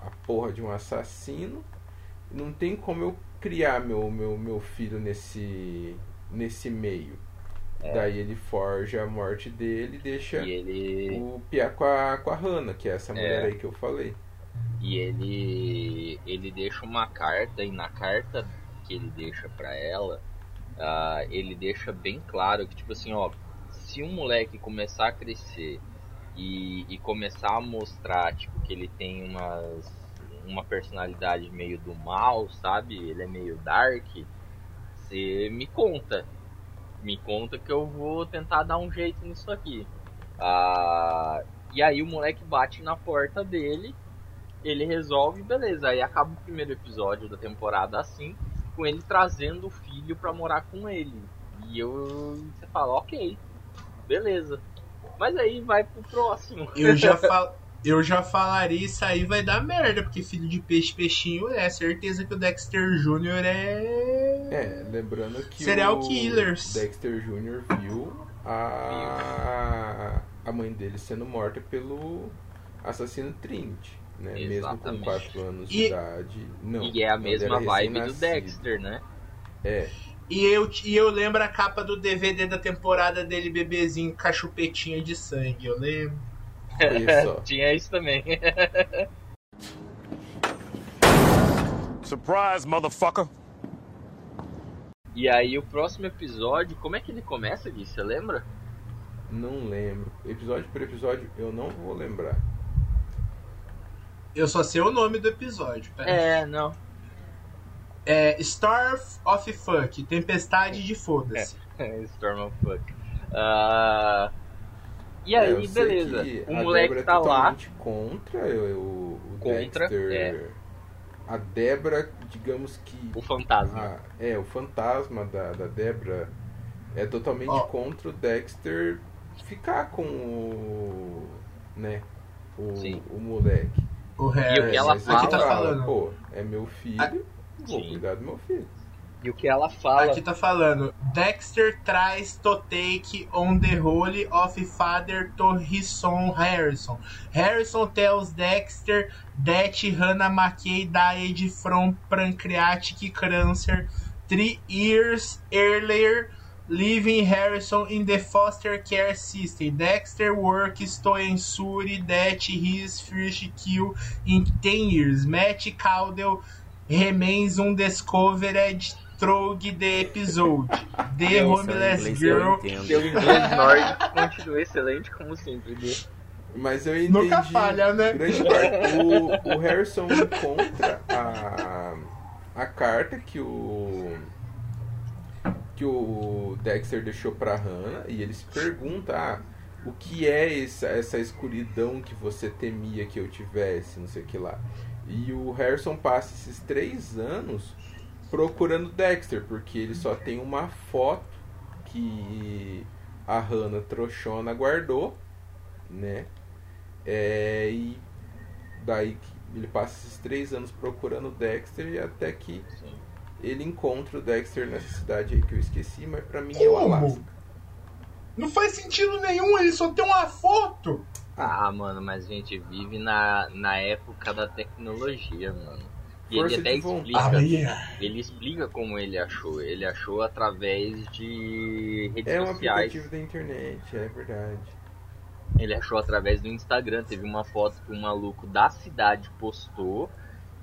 a porra de um assassino. Não tem como eu criar meu, meu, meu filho nesse, nesse meio. Daí ele forja a morte dele e deixa E ele. o Pia com a, com a Hannah, que é essa mulher É. aí que eu falei. E ele ele deixa uma carta e na carta que ele deixa pra ela, ah, ele deixa bem claro que tipo assim, ó, se um moleque começar a crescer e, e começar a mostrar tipo que ele tem umas uma personalidade meio do mal, sabe? Ele é meio dark. Você me conta, me conta que eu vou tentar dar um jeito nisso aqui. Ah, e aí o moleque bate na porta dele ele resolve, beleza. Aí acaba o primeiro episódio da temporada assim, com ele trazendo o filho pra morar com ele. E eu. Você fala, ok, beleza. Mas aí vai pro próximo. Eu já, fal... eu já falaria isso aí vai dar merda, porque filho de peixe, peixinho é. Certeza que o Dexter Jr. é. É, lembrando que Serial o killers. Dexter Jr. viu a, a mãe dele sendo morta pelo assassino Trinity, né? Mesmo com Exatamente. 4 anos E- de idade. Não, E é a mesma vibe do. Dexter, né? É, E eu, e eu lembro a capa do DVD da temporada dele, bebezinho, com a chupetinha de sangue, eu lembro. só. Tinha isso também. Surprise, motherfucker. E aí o próximo episódio, como é que ele começa, Gui? Você lembra? Não lembro. Episódio por episódio, eu não vou lembrar. Eu só sei o nome do episódio. pera. É, não. É Star of Fuck, Tempestade de Foda-se. Storm of Fuck. Ah, e É, aí, sei beleza. O a moleque tá é lá. totalmente contra eu, o, o Contra, Dexter. é. A Débora, digamos que. O fantasma. Ah, é, o fantasma da, da Débora é totalmente Ó. contra o Dexter ficar com o. né? O, Sim. o moleque. O Harry. E o que ela mas fala- tá falando. Pô, é meu filho, vou Sim. cuidar do meu filho. E o que ela fala. Aqui tá falando. Dexter tries to take on the role of father to his son Harrison. Harrison tells Dexter that Hannah McKay died from pancreatic cancer three years earlier, leaving Harrison in the foster care system. Dexter works to ensure that his first kill in 10 years. Matt Caldwell remains undiscovered through the episode. The Esse é o Homeless inglês Girl. Seu inglês nórdico continua excelente, como sempre. Mas eu entendi. Nunca falha, né? Grande parte. O, o Harrison encontra a, a carta que o. que o Dexter deixou pra Hannah e ele se pergunta: ah, o que é essa, essa escuridão que você temia que eu tivesse, não sei o que lá. E o Harrison passa esses três anos procurando Dexter, porque ele só tem uma foto que a Hannah trouxona guardou, né? É, e daí ele passa esses três anos procurando Dexter e até que ele encontra o Dexter nessa cidade aí que eu esqueci, mas pra mim é o Como? Alasca. Não faz sentido nenhum, ele só tem uma foto. Ah, mano, mas a gente vive na, na época da tecnologia, mano. E Força ele até explica. Ah. Ele explica como ele achou. Ele achou através de redes É um sociais. aplicativo da internet, é verdade. Ele achou através do Instagram. Teve uma foto que um maluco da cidade postou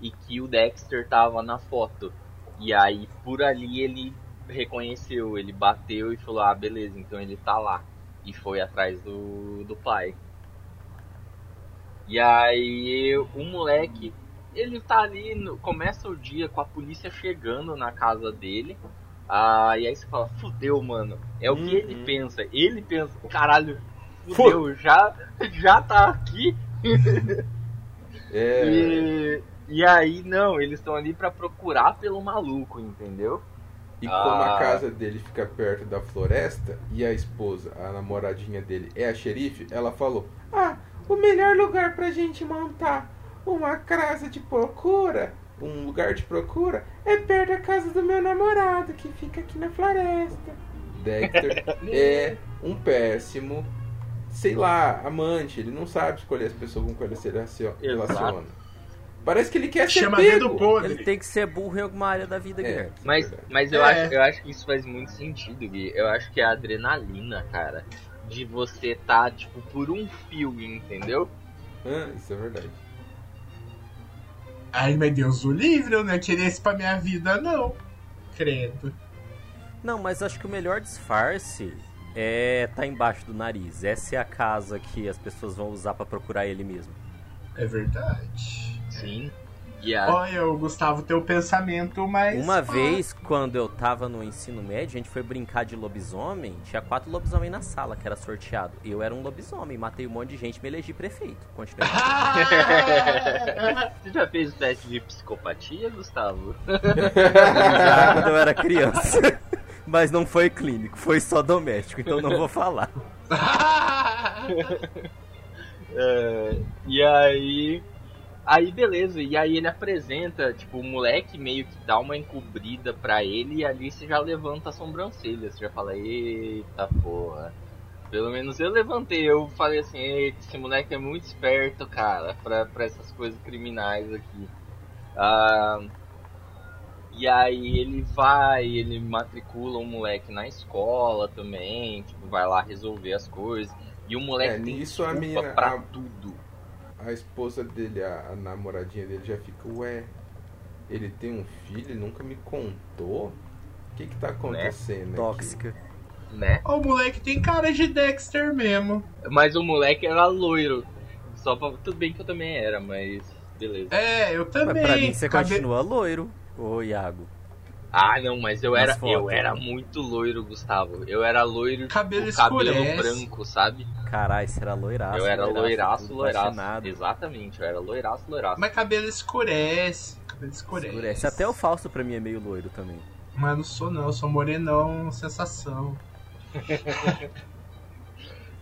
e que o Dexter tava na foto. E aí por ali ele reconheceu, ele bateu e falou: Ah, beleza, então ele tá lá. E foi atrás do, do pai. E aí o moleque, ele tá ali, no- começa o dia com a polícia chegando na casa dele. Ah, e aí você fala, fudeu, mano. É o que ele Uhum. pensa. Ele pensa, caralho, fudeu, já, já tá aqui. É, E, e aí, não, eles estão ali pra procurar pelo maluco, entendeu? e como a Ah. casa dele fica perto da floresta e a esposa, a namoradinha dele, é a xerife, ela falou: Ah, o melhor lugar pra gente montar uma casa de procura, um lugar de procura, é perto da casa do meu namorado, que fica aqui na floresta. Dexter é um péssimo, sei lá, amante. Ele não sabe escolher as pessoas com quem ele se relaciona. Parece que ele quer ser Chama pego. podre. Ele tem que ser burro em alguma área da vida, É, Guilherme. Mas, verdade. mas eu, É. acho, eu acho que isso faz muito sentido, Gui. Eu acho que é a adrenalina, cara. De você tá, tipo, por um fio, entendeu? Ah, isso é verdade. Ai, meu Deus, o livre, eu não ia querer isso pra minha vida, não. Credo. Não, mas acho que o melhor disfarce é tá embaixo do nariz. Essa é a casa que as pessoas vão usar pra procurar ele mesmo. É verdade. Sim. E a, Olha, o Gustavo tem o pensamento, mas. Uma vez, quando eu tava no ensino médio, a gente foi brincar de lobisomem. Tinha quatro lobisomem na sala, que era sorteado. Eu era um lobisomem, matei um monte de gente e me elegi prefeito. Continuei. Você já fez o teste de psicopatia, Gustavo? já quando eu era criança. Mas não foi clínico, foi só doméstico, então não vou falar. É, e aí. Aí beleza, e aí ele apresenta, tipo, o moleque meio que dá uma encobrida pra ele e ali você já levanta a sobrancelha, você já fala, eita porra. Pelo menos eu levantei, eu falei assim, eita, esse moleque é muito esperto, cara, pra, pra essas coisas criminais aqui. Ah, e aí ele vai, ele matricula um moleque na escola também, tipo, vai lá resolver as coisas. E o moleque É, tem nisso a minha- pra a- tudo. A esposa dele, a, a namoradinha dele já fica, ué, ele tem um filho e nunca me contou? O que que tá acontecendo aqui? Tóxica. né? O moleque tem cara de Dexter mesmo. Mas o moleque era loiro. Só pra... Tudo bem que eu também era, mas beleza. É, eu Mas também. pra mim você Cabe- continua loiro, ô Iago. Ah, não, mas eu era, fotos. eu era muito loiro, Gustavo. Eu era loiro, Cabelo tipo, cabelo escurece. branco, sabe? Caralho, você era loiraço. eu era loiraço, loiraço. platinado. Exatamente, eu era loiraço, loiraço. Mas cabelo escurece. Cabelo escurece. Escurece. Até o Fausto pra mim é meio loiro também. Mas não sou não, eu sou morenão, sensação.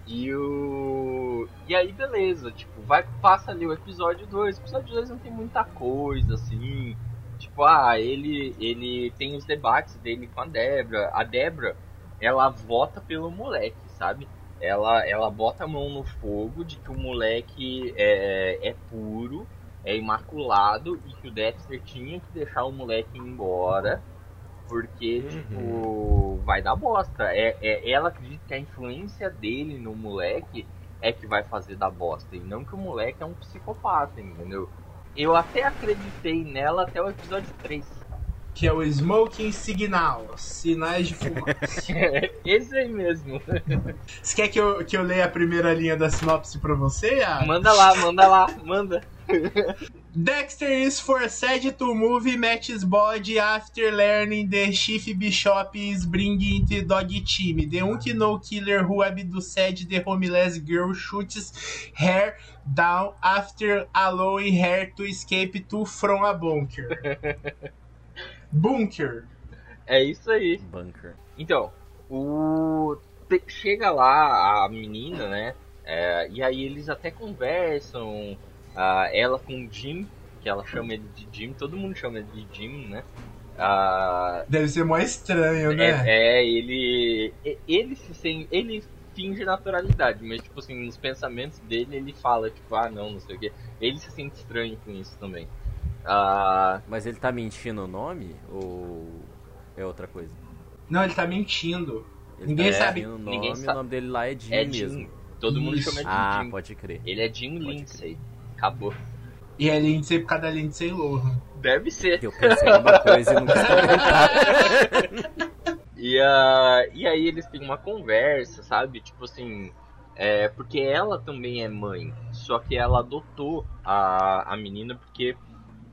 E o. E aí, beleza, tipo, vai, passa ali o episódio 2. O episódio 2 não tem muita coisa, assim. Tipo, ah, ele, ele tem os debates dele com a Débora. A Débora, ela vota pelo moleque, sabe? Ela, ela bota a mão no fogo de que o moleque é, é puro, é imaculado e que o Dexter tinha que deixar o moleque embora. Porque, Uhum. tipo, vai dar bosta. É, é, ela acredita que a influência dele no moleque é que vai fazer dar bosta. E não que o moleque é um psicopata, entendeu? Eu até acreditei nela até o episódio 3. Que é o Smoking Signal, sinais de fumaça. Esse aí mesmo. Você quer que eu, que eu leia a primeira linha da sinopse pra você? Iago? Manda lá, manda lá, manda. Dexter is forced to move Matt's body after learning the Chief Bishop is bringing the dog team. The Unknown killer who abducted the homeless girl shoots her down after allowing her to escape to from a bunker. bunker. É isso aí. Bunker. Então, o chega lá a menina, né? É, e aí eles até conversam. Ah, ela com o Jim, que ela chama ele de Jim, todo mundo chama ele de Jim, né? Ah, Deve ser mó estranho, né? é, é, ele. Ele se sente. Ele finge naturalidade, mas tipo assim, nos pensamentos dele ele fala, tipo, ah não, não sei o que. Ele se sente estranho com isso também. Ah, Mas ele tá mentindo o nome? Ou é outra coisa? Não, ele tá mentindo. Ele Ninguém tá sabe- o ninguém nome, sabe. o nome dele lá é Jim é mesmo. Jim. Todo mundo Isso. chama ele de Ah, Jim. pode crer. Ele é Jim Pode Lindsay. Acabou. E é Lindsay por causa da Lindsay Lohan. Deve ser. Eu pensei em uma coisa e não quis comentar. E, ah, e aí eles têm uma conversa, sabe? Tipo assim. É, porque ela também é mãe. Só que ela adotou a, a menina porque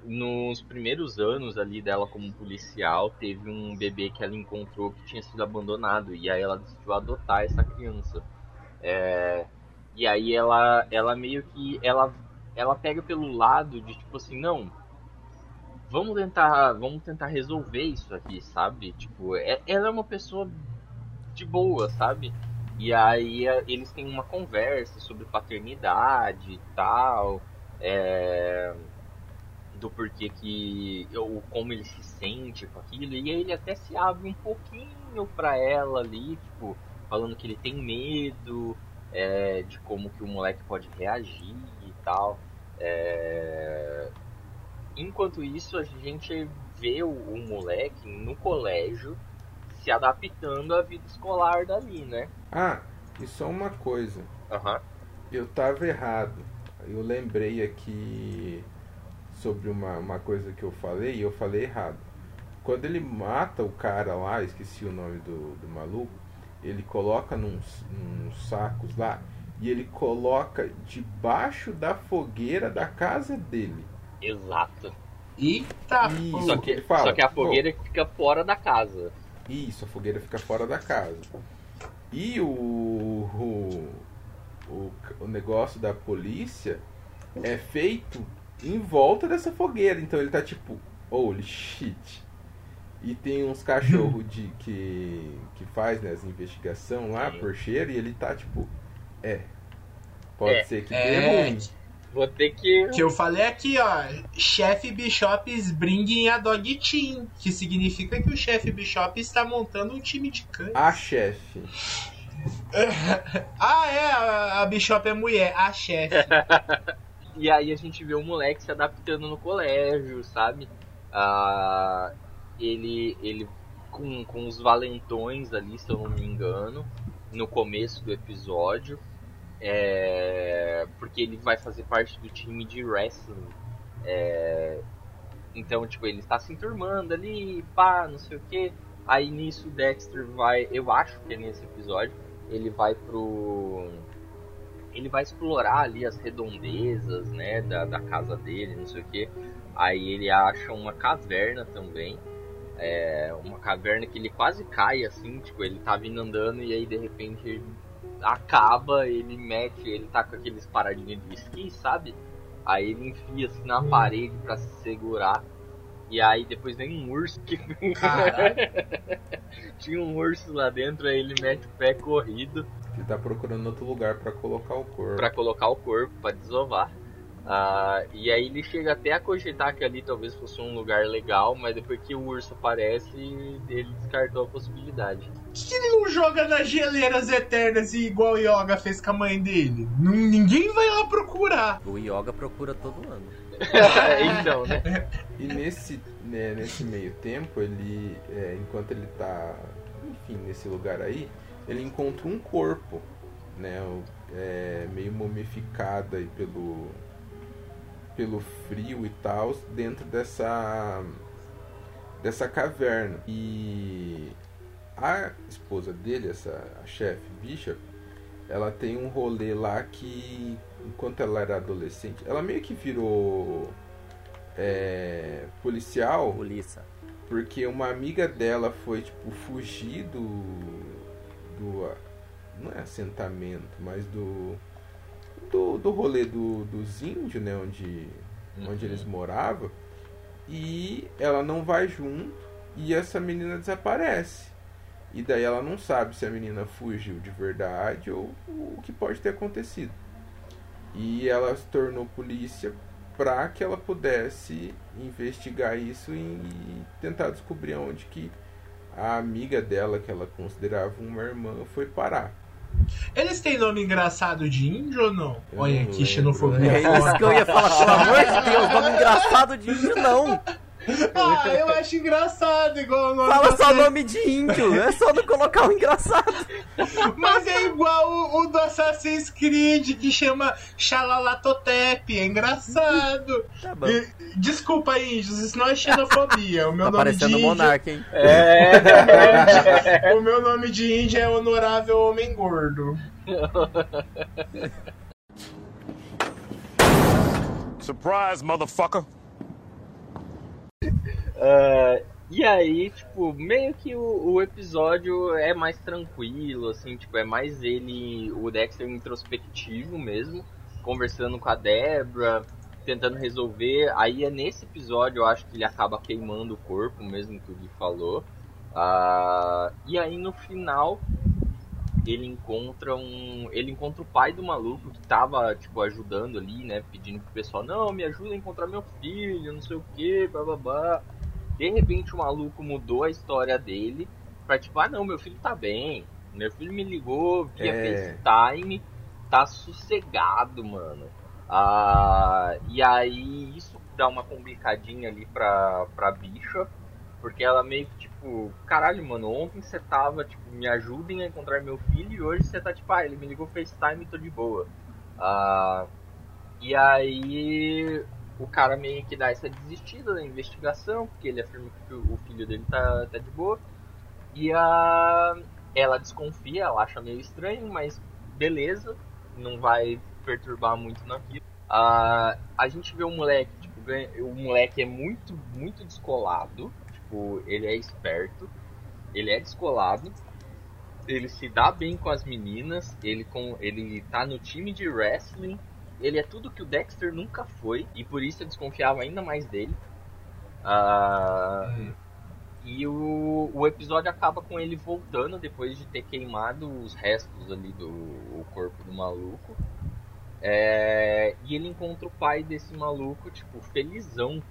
nos primeiros anos ali dela como policial, teve um bebê que ela encontrou que tinha sido abandonado. E aí ela decidiu adotar essa criança. É, e aí ela, ela meio que. Ela, ela pega pelo lado de tipo assim, não, vamos tentar, vamos tentar resolver isso aqui, sabe? Tipo, é- ela é uma pessoa de boa, sabe? E aí é, eles têm uma conversa sobre paternidade e tal, é, do porquê que, ou como ele se sente com aquilo, e aí ele até se abre um pouquinho pra ela ali, tipo, falando que ele tem medo, é, de como que o moleque pode reagir tal. É, Enquanto isso, a gente vê o, o moleque no colégio se adaptando à vida escolar dali, né? Ah, e só uma coisa. Aham. Eu tava errado. Eu lembrei aqui sobre uma, uma coisa que eu falei e eu falei errado. Quando ele mata o cara lá, esqueci o nome do, do maluco, ele coloca nos sacos lá e ele coloca debaixo da fogueira da casa dele. Exato. Eita, Isso. pô. Só que, fala, só que a fogueira fica fora da casa. Isso, a fogueira fica fora da casa. E o, o, o, o negócio da polícia é feito em volta dessa fogueira. Então ele tá tipo, holy shit. E tem uns cachorros de, que, que faz né, as investigações lá Sim. por cheiro e ele tá tipo, é. Pode É. ser que dê É, ruim. Vou ter que. que eu falei aqui, ó. Chefe Bishops bringing a dog team. Que significa que o chefe Bishop está montando um time de cães. A chefe. Ah, é, a, a Bishop é mulher, a chefe. E aí a gente vê o moleque se adaptando no colégio, sabe? Ah, ele, ele com, com os valentões ali, se eu não me engano, no começo do episódio. É, porque ele vai fazer parte do time de wrestling. É, então, tipo, ele está se enturmando ali, pá, não sei o que. Aí nisso o Dexter vai, eu acho que é nesse episódio, ele vai pro ele vai explorar ali as redondezas, né, da, da casa dele, não sei o que. Aí ele acha uma caverna também. É, uma caverna que ele quase cai, assim, tipo, ele tá vindo andando e aí de repente acaba, ele mete, ele tá com aqueles paradinhos de esqui, sabe? Aí ele enfia assim na parede pra se segurar. E aí depois vem um urso que. Caralho. Tinha um urso lá dentro, aí ele mete o pé corrido. Ele tá procurando outro lugar pra colocar o corpo. Pra colocar o corpo, pra desovar. Ah, e aí ele chega até a cogitar que ali talvez fosse um lugar legal, mas depois que o urso aparece, ele descartou a possibilidade. Por que ele não joga nas geleiras eternas e igual o Yoga fez com a mãe dele? Não- ninguém vai lá procurar. O Yoga procura todo ano. então, né? E nesse, né, nesse meio tempo, ele, é, enquanto ele tá, enfim, nesse lugar aí, ele encontra um corpo, né, é, meio mumificado aí pelo, pelo frio e tal, dentro dessa, dessa caverna. E a esposa dele, essa chefe Bishop, ela tem um rolê lá que, enquanto ela era adolescente, ela meio que virou é, policial. Polícia. porque uma amiga dela foi tipo fugir do do não é assentamento mas do do, do rolê do, dos índios né onde onde eles moravam. E ela não vai junto e essa menina desaparece e daí ela não sabe se a menina fugiu de verdade ou o que pode ter acontecido e ela se tornou polícia para que ela pudesse investigar isso e tentar descobrir onde que a amiga dela, que ela considerava uma irmã, foi parar. Eles têm nome engraçado de índio ou não? Eu Olha não que lembro. xenofobia. É isso que eu ia falar, pelo amor de Deus, nome engraçado de índio não. Ah, eu acho engraçado, igual o nome Fala só série. nome de índio, é só não colocar o engraçado. Mas é igual o, o do Assassin's Creed, que chama Xalalatotep. É engraçado. Tá bom. E- Desculpa, índios, isso não é xenofobia. O meu Tá nome de parecendo índio... monarca, hein? É. O meu nome de índio é Honorável Homem Gordo. Surprise, motherfucker. Ah, e aí, tipo, meio que o, o episódio é mais tranquilo, assim, tipo, é mais ele, o Dexter introspectivo mesmo, conversando com a Debra, tentando resolver. Aí é nesse episódio, eu acho que ele acaba queimando o corpo, mesmo que o Gui falou. Ah, e aí no final ele encontra um. Ele encontra o pai do maluco que tava, tipo, ajudando ali, né? Pedindo pro pessoal, não, me ajuda a encontrar meu filho, não sei o que, blá. De repente o maluco mudou a história dele pra tipo, ah não, meu filho tá bem. Meu filho me ligou via É. FaceTime, tá sossegado, mano. Ah, e aí isso dá uma complicadinha ali pra, pra bicha. Porque ela meio que tipo, caralho, mano, ontem você tava, tipo, me ajudem a encontrar meu filho e hoje você tá tipo, ah, ele me ligou FaceTime e tô de boa. Ah, e aí o cara meio que dá essa desistida da investigação, porque ele afirma que o filho dele tá, tá de boa. E a, ela desconfia, ela acha meio estranho, mas beleza, não vai perturbar muito naquilo. Ah, a gente vê o moleque, tipo, o moleque é muito, muito descolado, tipo, ele é esperto, ele é descolado, ele se dá bem com as meninas, ele, com, ele tá no time de wrestling, ele é tudo que o Dexter nunca foi, e por isso eu desconfiava ainda mais dele. Ah, e o, o episódio acaba com ele voltando depois de ter queimado os restos ali do corpo do maluco. É, e ele encontra o pai desse maluco, tipo, felizão.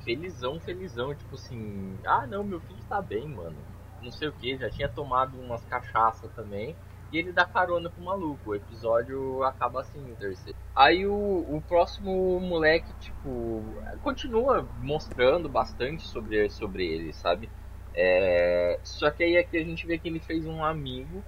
Felizão, felizão. Tipo assim, ah não, meu filho tá bem, mano. Não sei o que, já tinha tomado umas cachaças também. Ele dá carona pro maluco. O episódio acaba assim no terceiro. Aí o, o próximo moleque, tipo, continua mostrando bastante sobre, sobre ele, sabe? É, só que aí aqui a gente vê que ele fez um amigo.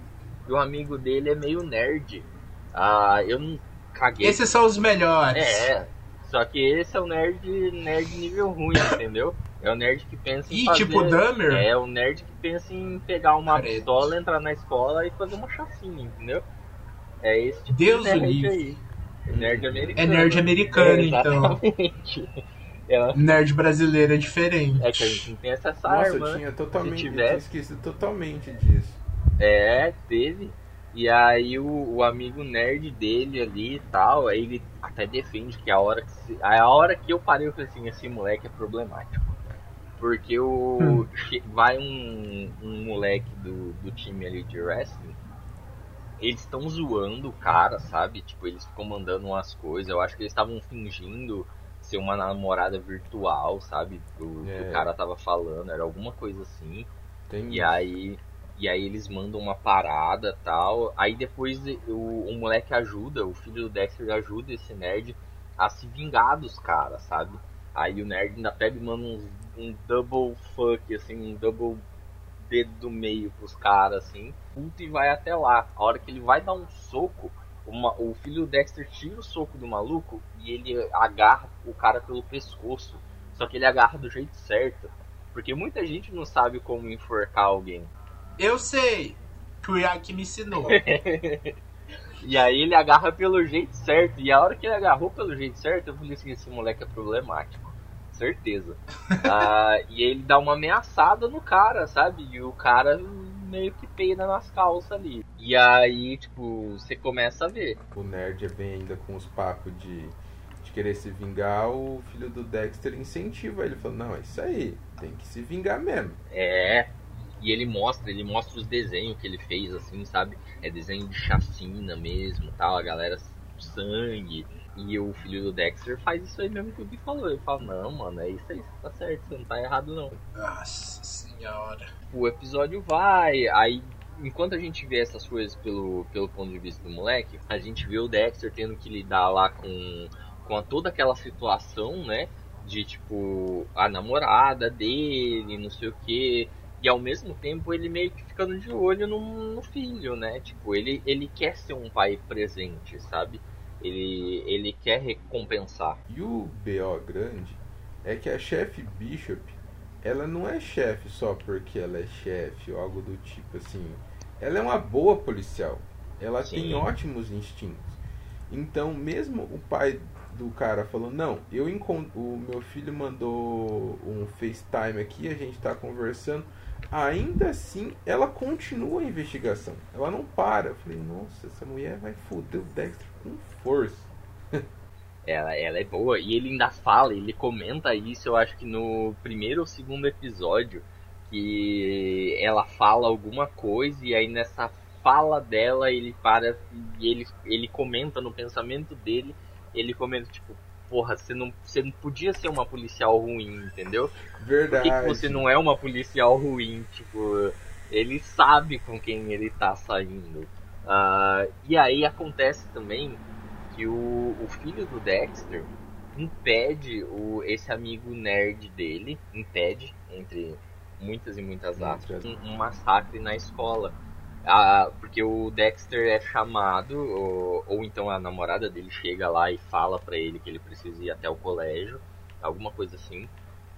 E o amigo dele é meio nerd. Ah, eu não caguei. Esses são os melhores. É, só que esse é o nerd, nerd nível ruim, entendeu? É o nerd que pensa em Ih, fazer... tipo Dahmer? É, o nerd que pensa em pegar uma Credo. pistola, entrar na escola e fazer uma chacina, entendeu? É esse tipo Deus de nerd aí. Nerd É americano. nerd americano, É, então. É, Nerd brasileiro é diferente. é que a gente não tem essa Nossa, arma, eu né? tinha totalmente. Se Eu tivesse- tinha esquecido totalmente disso. É, teve. E aí o, o amigo nerd dele ali e tal, aí ele até defende que a hora que se- a hora que eu parei eu falei assim, esse moleque é problemático. Porque o Hum. vai um, um moleque do, do time ali de wrestling, eles estão zoando o cara, sabe? Tipo, eles ficam mandando umas coisas, eu acho que eles estavam fingindo ser uma namorada virtual, sabe? Do que É. o cara tava falando, era alguma coisa assim. Tem E aí, e aí eles mandam uma parada tal. Aí depois o, o moleque ajuda, o filho do Dexter ajuda esse nerd a se vingar dos caras, sabe? Aí o nerd ainda pega e manda uns- um double fuck, assim, um double dedo do meio pros caras, assim, puto e vai até lá. A hora que ele vai dar um soco, uma- o filho do Dexter tira o soco do maluco e ele agarra o cara pelo pescoço. Só que ele agarra do jeito certo. Porque muita gente não sabe como enforcar alguém. Eu sei que o Yaki me ensinou. E aí ele agarra pelo jeito certo. E a hora que ele agarrou pelo jeito certo, eu falei assim, esse moleque é problemático. Certeza. Ah, e ele dá uma ameaçada no cara, sabe? E o cara meio que peida nas calças ali. E aí, tipo, você começa a ver. O nerd vem ainda com os papos de, de querer se vingar, o filho do Dexter incentiva ele, falando, não, é isso aí, tem que se vingar mesmo. É. E ele mostra, ele mostra os desenhos que ele fez, assim, sabe? É desenho de chacina mesmo, tal, a galera sangue. E o filho do Dexter faz isso aí mesmo que o Gui falou. Ele fala, não, mano, é isso aí, você tá certo, você não tá errado não. Nossa senhora. O episódio vai, aí enquanto a gente vê essas coisas pelo, pelo ponto de vista do moleque, a gente vê o Dexter tendo que lidar lá com, com a- toda aquela situação, né? De tipo, a namorada dele, não sei o que. E ao mesmo tempo ele meio que ficando de olho no, no filho, né? Tipo, ele, ele quer ser um pai presente, sabe? Ele, ele quer recompensar. E o BO grande é que a chefe Bishop, ela não é chefe só porque ela é chefe ou algo do tipo assim. Ela é uma boa policial. Ela Sim. tem ótimos instintos. Então, mesmo o pai do cara falou: Não, eu encont... o meu filho mandou um FaceTime aqui, a gente tá conversando. Ainda assim, ela continua a investigação. Ela não para. Eu falei: Nossa, essa mulher vai foder o Dexter com força. Ela, ela é boa. E ele ainda fala, ele comenta isso, eu acho que no primeiro ou segundo episódio, que ela fala alguma coisa e aí nessa fala dela ele para e ele, ele comenta no pensamento dele, ele comenta tipo, porra, você não, você não podia ser uma policial ruim, entendeu? Por Verdade. que, que você não é uma policial ruim? Tipo, ele sabe com quem ele tá saindo. Ah, e aí acontece também que o, o filho do Dexter impede o, esse amigo nerd dele, impede, entre muitas e muitas aspas, um, um massacre na escola. Ah, porque o Dexter é chamado, ou, ou então a namorada dele chega lá e fala pra ele que ele precisa ir até o colégio, alguma coisa assim.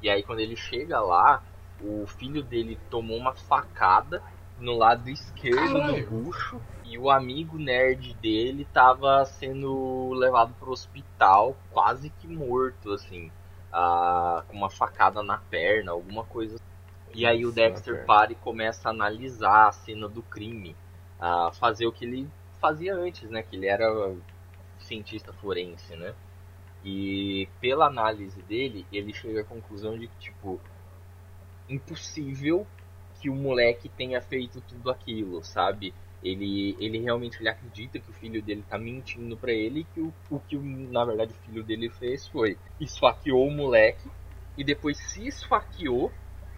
E aí quando ele chega lá, o filho dele tomou uma facada no lado esquerdo Caralho. do bucho e o amigo nerd dele tava sendo levado pro hospital, quase que morto, assim, ah, com uma facada na perna, alguma coisa. assim. E aí o Dexter perna. para e começa a analisar a cena do crime, a fazer o que ele fazia antes, né? Que ele era cientista forense, né? E pela análise dele, ele chega à conclusão de que, tipo, impossível que o moleque tenha feito tudo aquilo, sabe? Ele, ele realmente ele acredita que o filho dele tá mentindo pra ele que o, o que na verdade o filho dele fez foi esfaqueou o moleque e depois se esfaqueou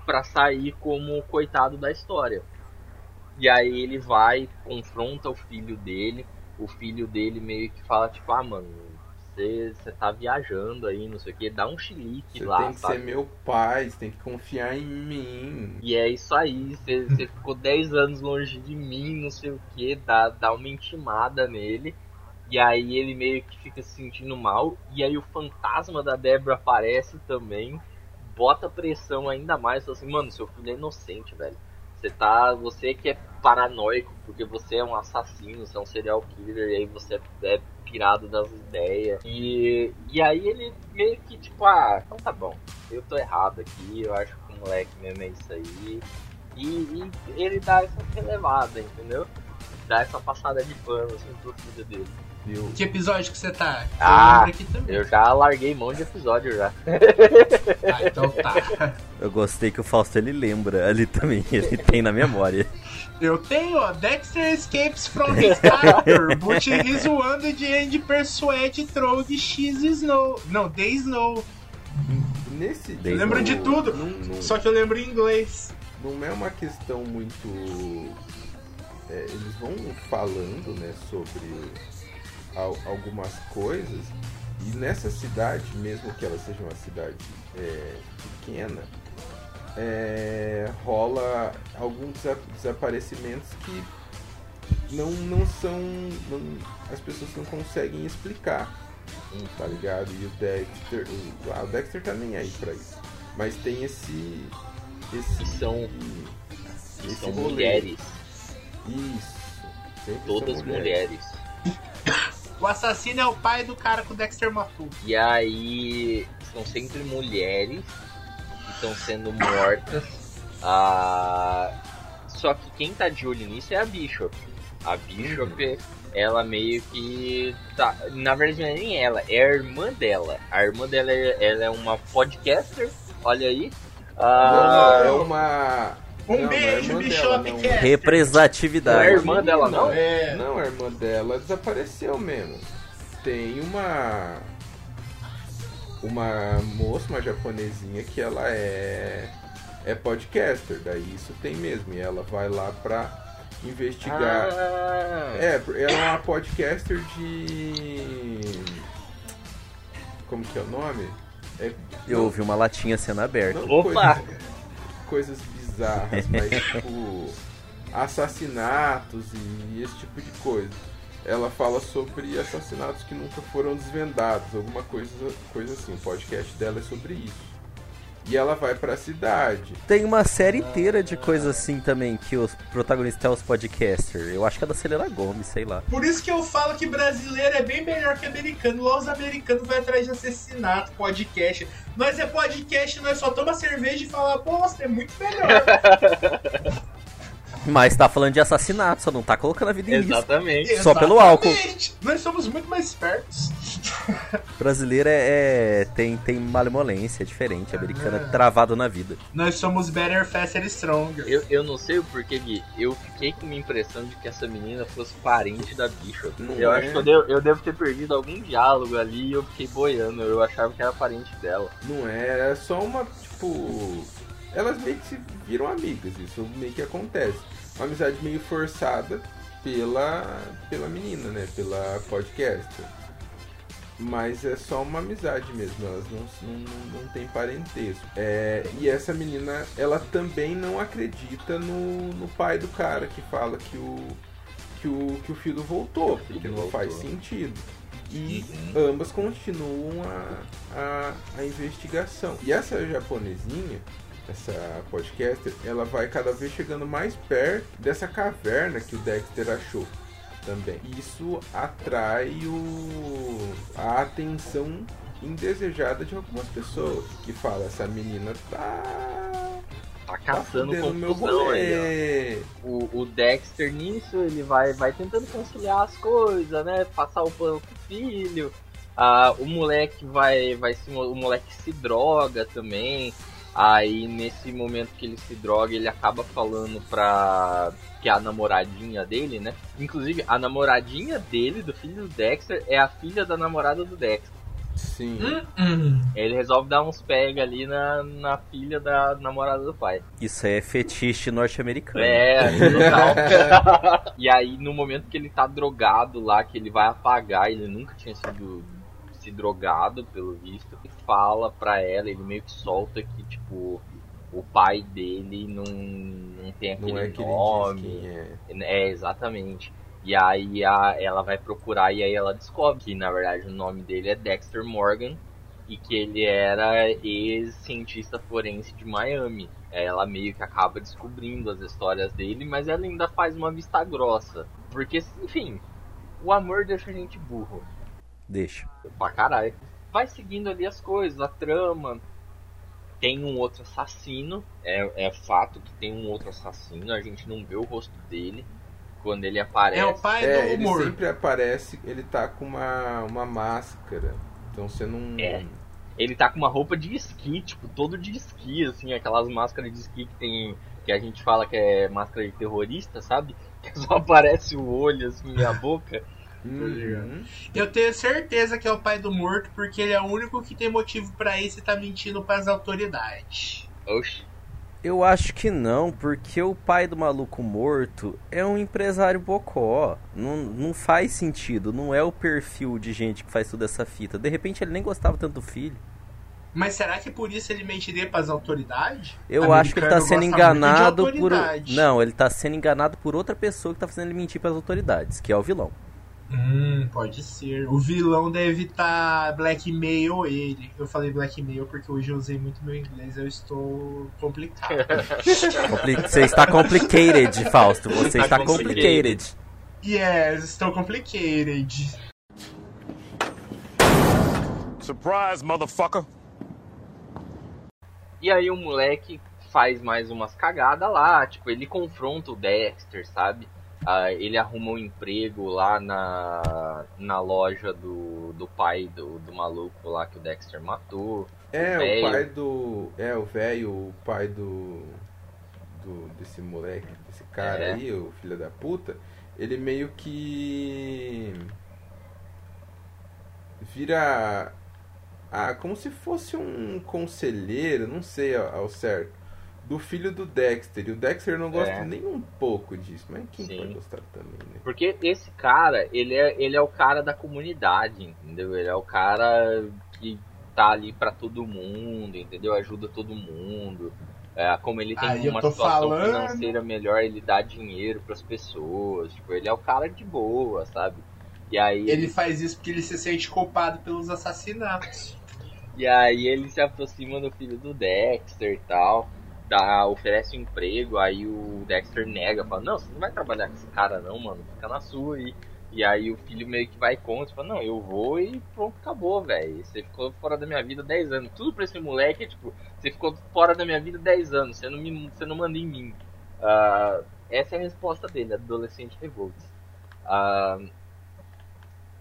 pra sair como coitado da história. E aí ele vai, confronta o filho dele, o filho dele meio que fala tipo, ah mano, você, você tá viajando aí, não sei o que, dá um chilique Você lá, tem que sabe? ser meu pai, você tem que confiar em mim. E é isso aí, você, você ficou 10 anos longe de mim, não sei o que, dá, dá uma intimada nele. E aí ele meio que fica se sentindo mal. E aí o fantasma da Débora aparece também, bota pressão ainda mais, assim, mano, seu filho é inocente, velho. Você tá. Você que é paranoico, porque você é um assassino, você é um serial killer, e aí você é pirado das ideias. E, e aí ele meio que tipo, ah, então tá bom, eu tô errado aqui, eu acho que o moleque mesmo é isso aí. E, e ele dá essa relevada, entendeu? Dá essa passada de pano assim pro filho dele. Viu? Que episódio que você tá? Eu Ah, lembro aqui também. Eu já larguei mão de episódio já. Ah, então tá. Eu gostei que o Fausto ele lembra ali também, ele tem na memória. Eu tenho, ó, Dexter escapes from his captor, but he's one the end persuade Trog X Snow. Não, The Snow. Nesse Dei- Eu lembro de não- tudo, Não, não, só que eu lembro em inglês. não é uma questão muito. É, eles vão falando né, sobre al- algumas coisas, e nessa cidade, mesmo que ela seja uma cidade é, pequena, é, rola alguns desa- desaparecimentos que não, não são. não- as pessoas não conseguem explicar. Tá ligado? E o Dexter. O, ah, o Dexter tá nem aí pra isso. Mas tem esse. Esse. São, esse são rolê. mulheres, Isso. Sempre todas são mulheres. O assassino é o pai do cara que o Dexter matou. E aí são sempre mulheres que estão sendo mortas. Ah, só que quem tá de olho nisso é a Bishop. A Bishop, ela meio que tá. Na verdade, não é nem ela, é a irmã dela. A irmã dela é, ela é uma podcaster, olha aí. Não, Ah, não, é uma. Um Não, beijo, não é Bishop dela, não. Não é a Representatividade. irmã dela, não? É. Não, a irmã dela desapareceu mesmo. Tem uma. Uma moça, uma japonesinha que ela é. É podcaster, daí isso tem mesmo. E ela vai lá pra investigar. Ah, É, ela é uma podcaster de. Como que é o nome? É, Eu ouvi uma latinha sendo aberta. não Opa! Coisas, coisas bizarras, mas tipo. Assassinatos e esse tipo de coisa. Ela fala sobre assassinatos que nunca foram desvendados, alguma coisa, coisa assim. O podcast dela é sobre isso. E ela vai pra cidade. Tem uma série inteira de coisas assim também, que os protagonistas é os podcasters. Eu acho que é da Selena Gomes, sei lá. Por isso que eu falo que brasileiro é bem melhor que americano. Lá os americanos vão atrás de assassinato, podcast. Nós é podcast, nós só toma cerveja e fala bosta, é muito melhor. Mas tá falando de assassinato, só não tá colocando a vida em risco. Exatamente. Só pelo álcool. Nós somos muito mais espertos. Brasileiro é, é- tem, tem malemolência, é diferente. Americano é travado na vida. Nós somos better, faster, stronger. Eu, eu não sei o porquê, Gui. Eu fiquei com uma impressão de que essa menina fosse parente da. Não eu é. acho que eu devo, eu devo ter perdido algum diálogo ali e eu fiquei boiando. Eu achava que era parente dela. Não é, é só uma, tipo. Elas meio que se viram amigas, isso meio que acontece. Uma amizade meio forçada pela, pela menina, né? Pela podcaster. Mas é só uma amizade mesmo, elas não, não, não, têm parentesco. É, e essa menina, ela também não acredita no, no pai do cara que fala que o, que o, que o filho voltou, porque não faz sentido. E ambas continuam a, a, a investigação. E essa japonesinha, essa podcaster, ela vai cada vez chegando mais perto dessa caverna que o Dexter achou também. Isso atrai o, a atenção indesejada de algumas pessoas que falam essa menina tá Tá tá caçando meu confusão aí, rolê. ó. O, o Dexter nisso, ele vai, vai tentando conciliar as coisas, né? Passar o pano pro filho. Ah, o moleque vai, vai se, o moleque se droga também. Aí nesse momento que ele se droga, ele acaba falando pra. que é a namoradinha dele, né? Inclusive, a namoradinha dele, do filho do Dexter, é a filha da namorada do Dexter. Sim. Hum, hum. Ele resolve dar uns pega ali na, na filha da namorada do pai. Isso é fetiche norte-americano. É, total. e aí, no momento que ele tá drogado lá, que ele vai apagar, ele nunca tinha sido se drogado, pelo visto, e fala pra ela, ele meio que solta que, tipo, o pai dele não, não tem aquele Não é nome. é. É, exatamente. E aí a, ela vai procurar e aí ela descobre que na verdade o nome dele é Dexter Morgan e que ele era ex-cientista forense de Miami. Ela meio que acaba descobrindo as histórias dele, mas ela ainda faz uma vista grossa. Porque, enfim, o amor deixa a gente burro. Deixa. Pra caralho. Vai seguindo ali as coisas, a trama. Tem um outro assassino. É, é fato que tem um outro assassino. A gente não vê o rosto dele. Quando ele aparece. É o pai É, do ele humor. sempre aparece, ele tá com uma, uma máscara. Então você não. É. Ele tá com uma roupa de esqui, tipo, todo de esqui, assim, aquelas máscaras de esqui que tem. que a gente fala que é máscara de terrorista, sabe? Que só aparece o olho, assim, e a boca. Uhum. Eu tenho certeza que é o pai do morto, porque ele é o único que tem motivo pra isso e tá mentindo pras autoridades. Oxi. Eu acho que não, porque o pai do maluco morto é um empresário bocó. Não, não faz sentido, não é o perfil de gente que faz toda essa fita. De repente ele nem gostava tanto do filho. Mas será que por isso ele mentiria pras autoridades? Eu acho que ele tá Americano sendo enganado por. Não, ele tá sendo enganado por outra pessoa que tá fazendo ele mentir pras autoridades, que é o vilão. Hum, pode ser. O vilão deve estar blackmail ele. Eu falei blackmail porque hoje eu usei muito meu inglês, eu estou complicado. Compli- Você está complicated, Fausto. Você Está está complicated. complicated. yes, estou complicated. Surprise, motherfucker. E aí o moleque faz mais umas cagadas lá, tipo, ele confronta o Dexter, sabe? Ah, ele arruma um emprego lá na, na loja do, do pai do, do maluco lá que o Dexter matou. É, velho. o pai do. É, o velho, o pai do. do desse moleque, desse cara É. aí, o filho da puta, ele meio que. vira. Ah, como se fosse um conselheiro, não sei ao certo, do filho do Dexter. E o Dexter não gosta É. nem um pouco disso, mas quem Sim. pode gostar também, né? Porque esse cara, ele é, ele é o cara da comunidade, entendeu? Ele é o cara que tá ali pra todo mundo, entendeu? Ajuda todo mundo. É, como ele tem Aí uma situação falando. financeira melhor, ele dá dinheiro pras pessoas. Tipo, ele é o cara de boa, sabe? E aí Ele faz isso porque ele se sente culpado pelos assassinatos. E aí ele se aproxima do filho do Dexter e tal, dá, oferece um emprego, aí o Dexter nega, fala, não, você não vai trabalhar com esse cara não, mano, fica na sua aí. E aí o filho meio que vai contra, fala, não, eu vou e pronto, acabou, velho. Você ficou fora da minha vida 10 anos. Tudo pra esse moleque é tipo, você ficou fora da minha vida 10 anos, você não, me, você não manda em mim. Ah, essa é a resposta dele, adolescente revolto. Ah,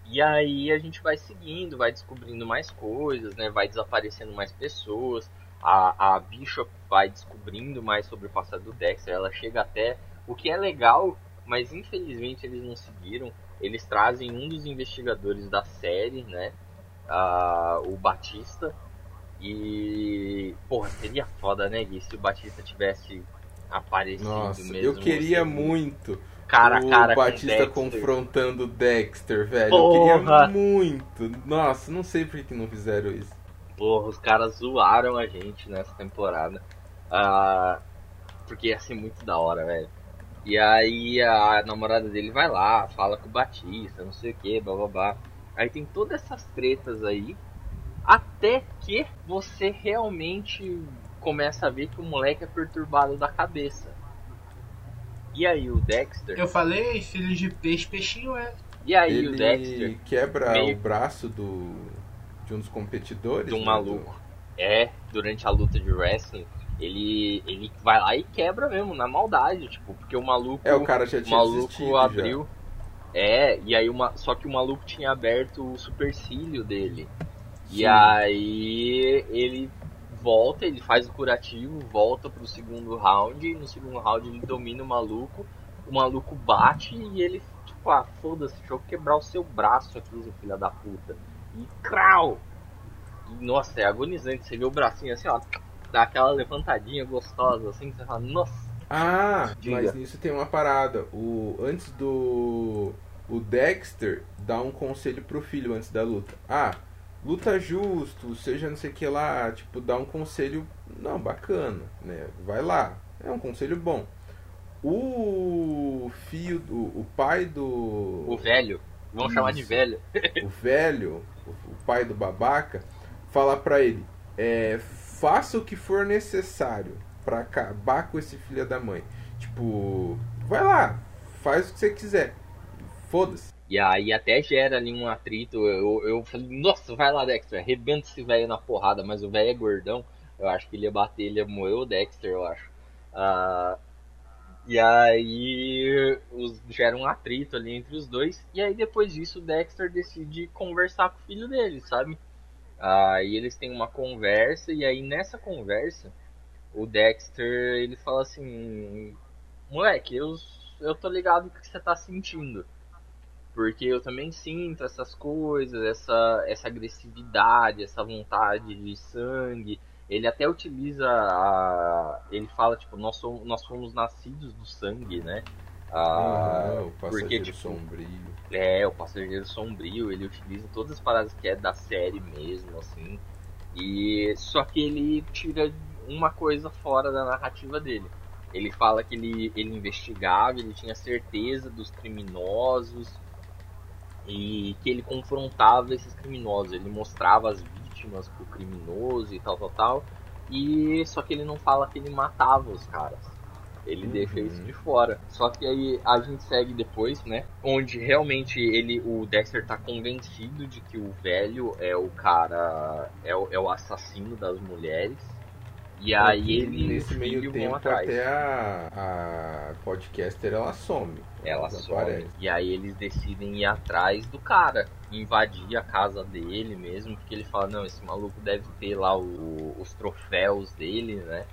e aí a gente vai seguindo, vai descobrindo mais coisas, né? Vai desaparecendo mais pessoas. A, a Bishop vai descobrindo mais sobre o passado do Dexter. Ela chega até. O que é legal, mas infelizmente eles não seguiram. Eles trazem um dos investigadores da série, né? Ah, o Batista. E. Porra, seria foda, né, Gui? Se o Batista tivesse aparecido Nossa, mesmo. eu queria assim, muito cara a o cara Batista com o Dexter. confrontando o Dexter, velho. Porra. Eu queria muito. Nossa, não sei por que não fizeram isso. Porra, os caras zoaram a gente nessa temporada. Ah, porque ia ser muito da hora, velho. E aí a namorada dele vai lá, fala com o Batista, não sei o que, blá blá blá. Aí tem todas essas tretas aí. Até que você realmente começa a ver que o moleque é perturbado da cabeça. E aí o Dexter. Eu falei, filho de peixe, peixinho é. E aí o Ele Dexter quebra meio- o braço do de um dos competidores. de um né, maluco. É, durante a luta de wrestling, ele, ele vai lá e quebra mesmo, na maldade, tipo, porque o maluco. É, o cara já o tinha maluco desistido abriu. É, e aí uma. Só que o maluco tinha aberto o supercílio dele. E Sim. aí ele volta, ele faz o curativo, volta pro segundo round, e no segundo round ele domina o maluco, o maluco bate e ele, tipo, ah, foda-se, deixa eu quebrar o seu braço aqui, seu filho da puta. E crau! E, nossa, é agonizante, você vê o bracinho assim, ó, dá aquela levantadinha gostosa, assim, que você fala, nossa, Ah, Diga. mas nisso tem uma parada. O antes do o Dexter dá um conselho pro filho antes da luta. Ah, luta justo, seja não sei o que lá, tipo, dá um conselho, não, bacana, né? Vai lá. É um conselho bom. O filho do o pai do o velho, vamos chamar de velho. o velho, o, pai do babaca, fala pra ele: é, faça o que for necessário pra acabar com esse filho da mãe. Tipo, vai lá, faz o que você quiser. Foda-se. E aí até gera ali um atrito. Eu, eu falei, nossa, vai lá, Dexter, arrebenta esse velho na porrada, mas o velho é gordão. Eu acho que ele ia bater, ele ia moer o Dexter, eu acho. Ah, e aí os, gera um atrito ali entre os dois. E aí depois disso o Dexter decide conversar com o filho dele, sabe? Aí eles têm uma conversa, e aí nessa conversa, o Dexter ele fala assim: Moleque, eu, eu tô ligado que você tá sentindo. Porque eu também sinto essas coisas, essa, essa agressividade, essa vontade de sangue. Ele até utiliza a. Ele fala, tipo, nós somos, nós fomos nascidos do sangue, né? Ah, Ah, o passageiro porque, tipo, sombrio. é, o passageiro sombrio, ele utiliza todas as paradas que é da série mesmo, assim. E só que ele tira uma coisa fora da narrativa dele. Ele fala que ele, ele investigava, ele tinha certeza dos criminosos e que ele confrontava esses criminosos. Ele mostrava as vítimas pro criminoso e tal, tal, tal. E só que ele não fala que ele matava os caras. Ele deixa isso de fora. Só que aí a gente segue depois, né? Onde realmente ele, o Dexter tá convencido de que o velho é o cara, é o, é o assassino das mulheres. E aí ele Nesse meio tempo, atrás. até a, a podcaster ela some. Ela some. E aí eles decidem ir atrás do cara, invadir a casa dele mesmo, porque ele fala, não, esse maluco deve ter lá o- os troféus dele, né?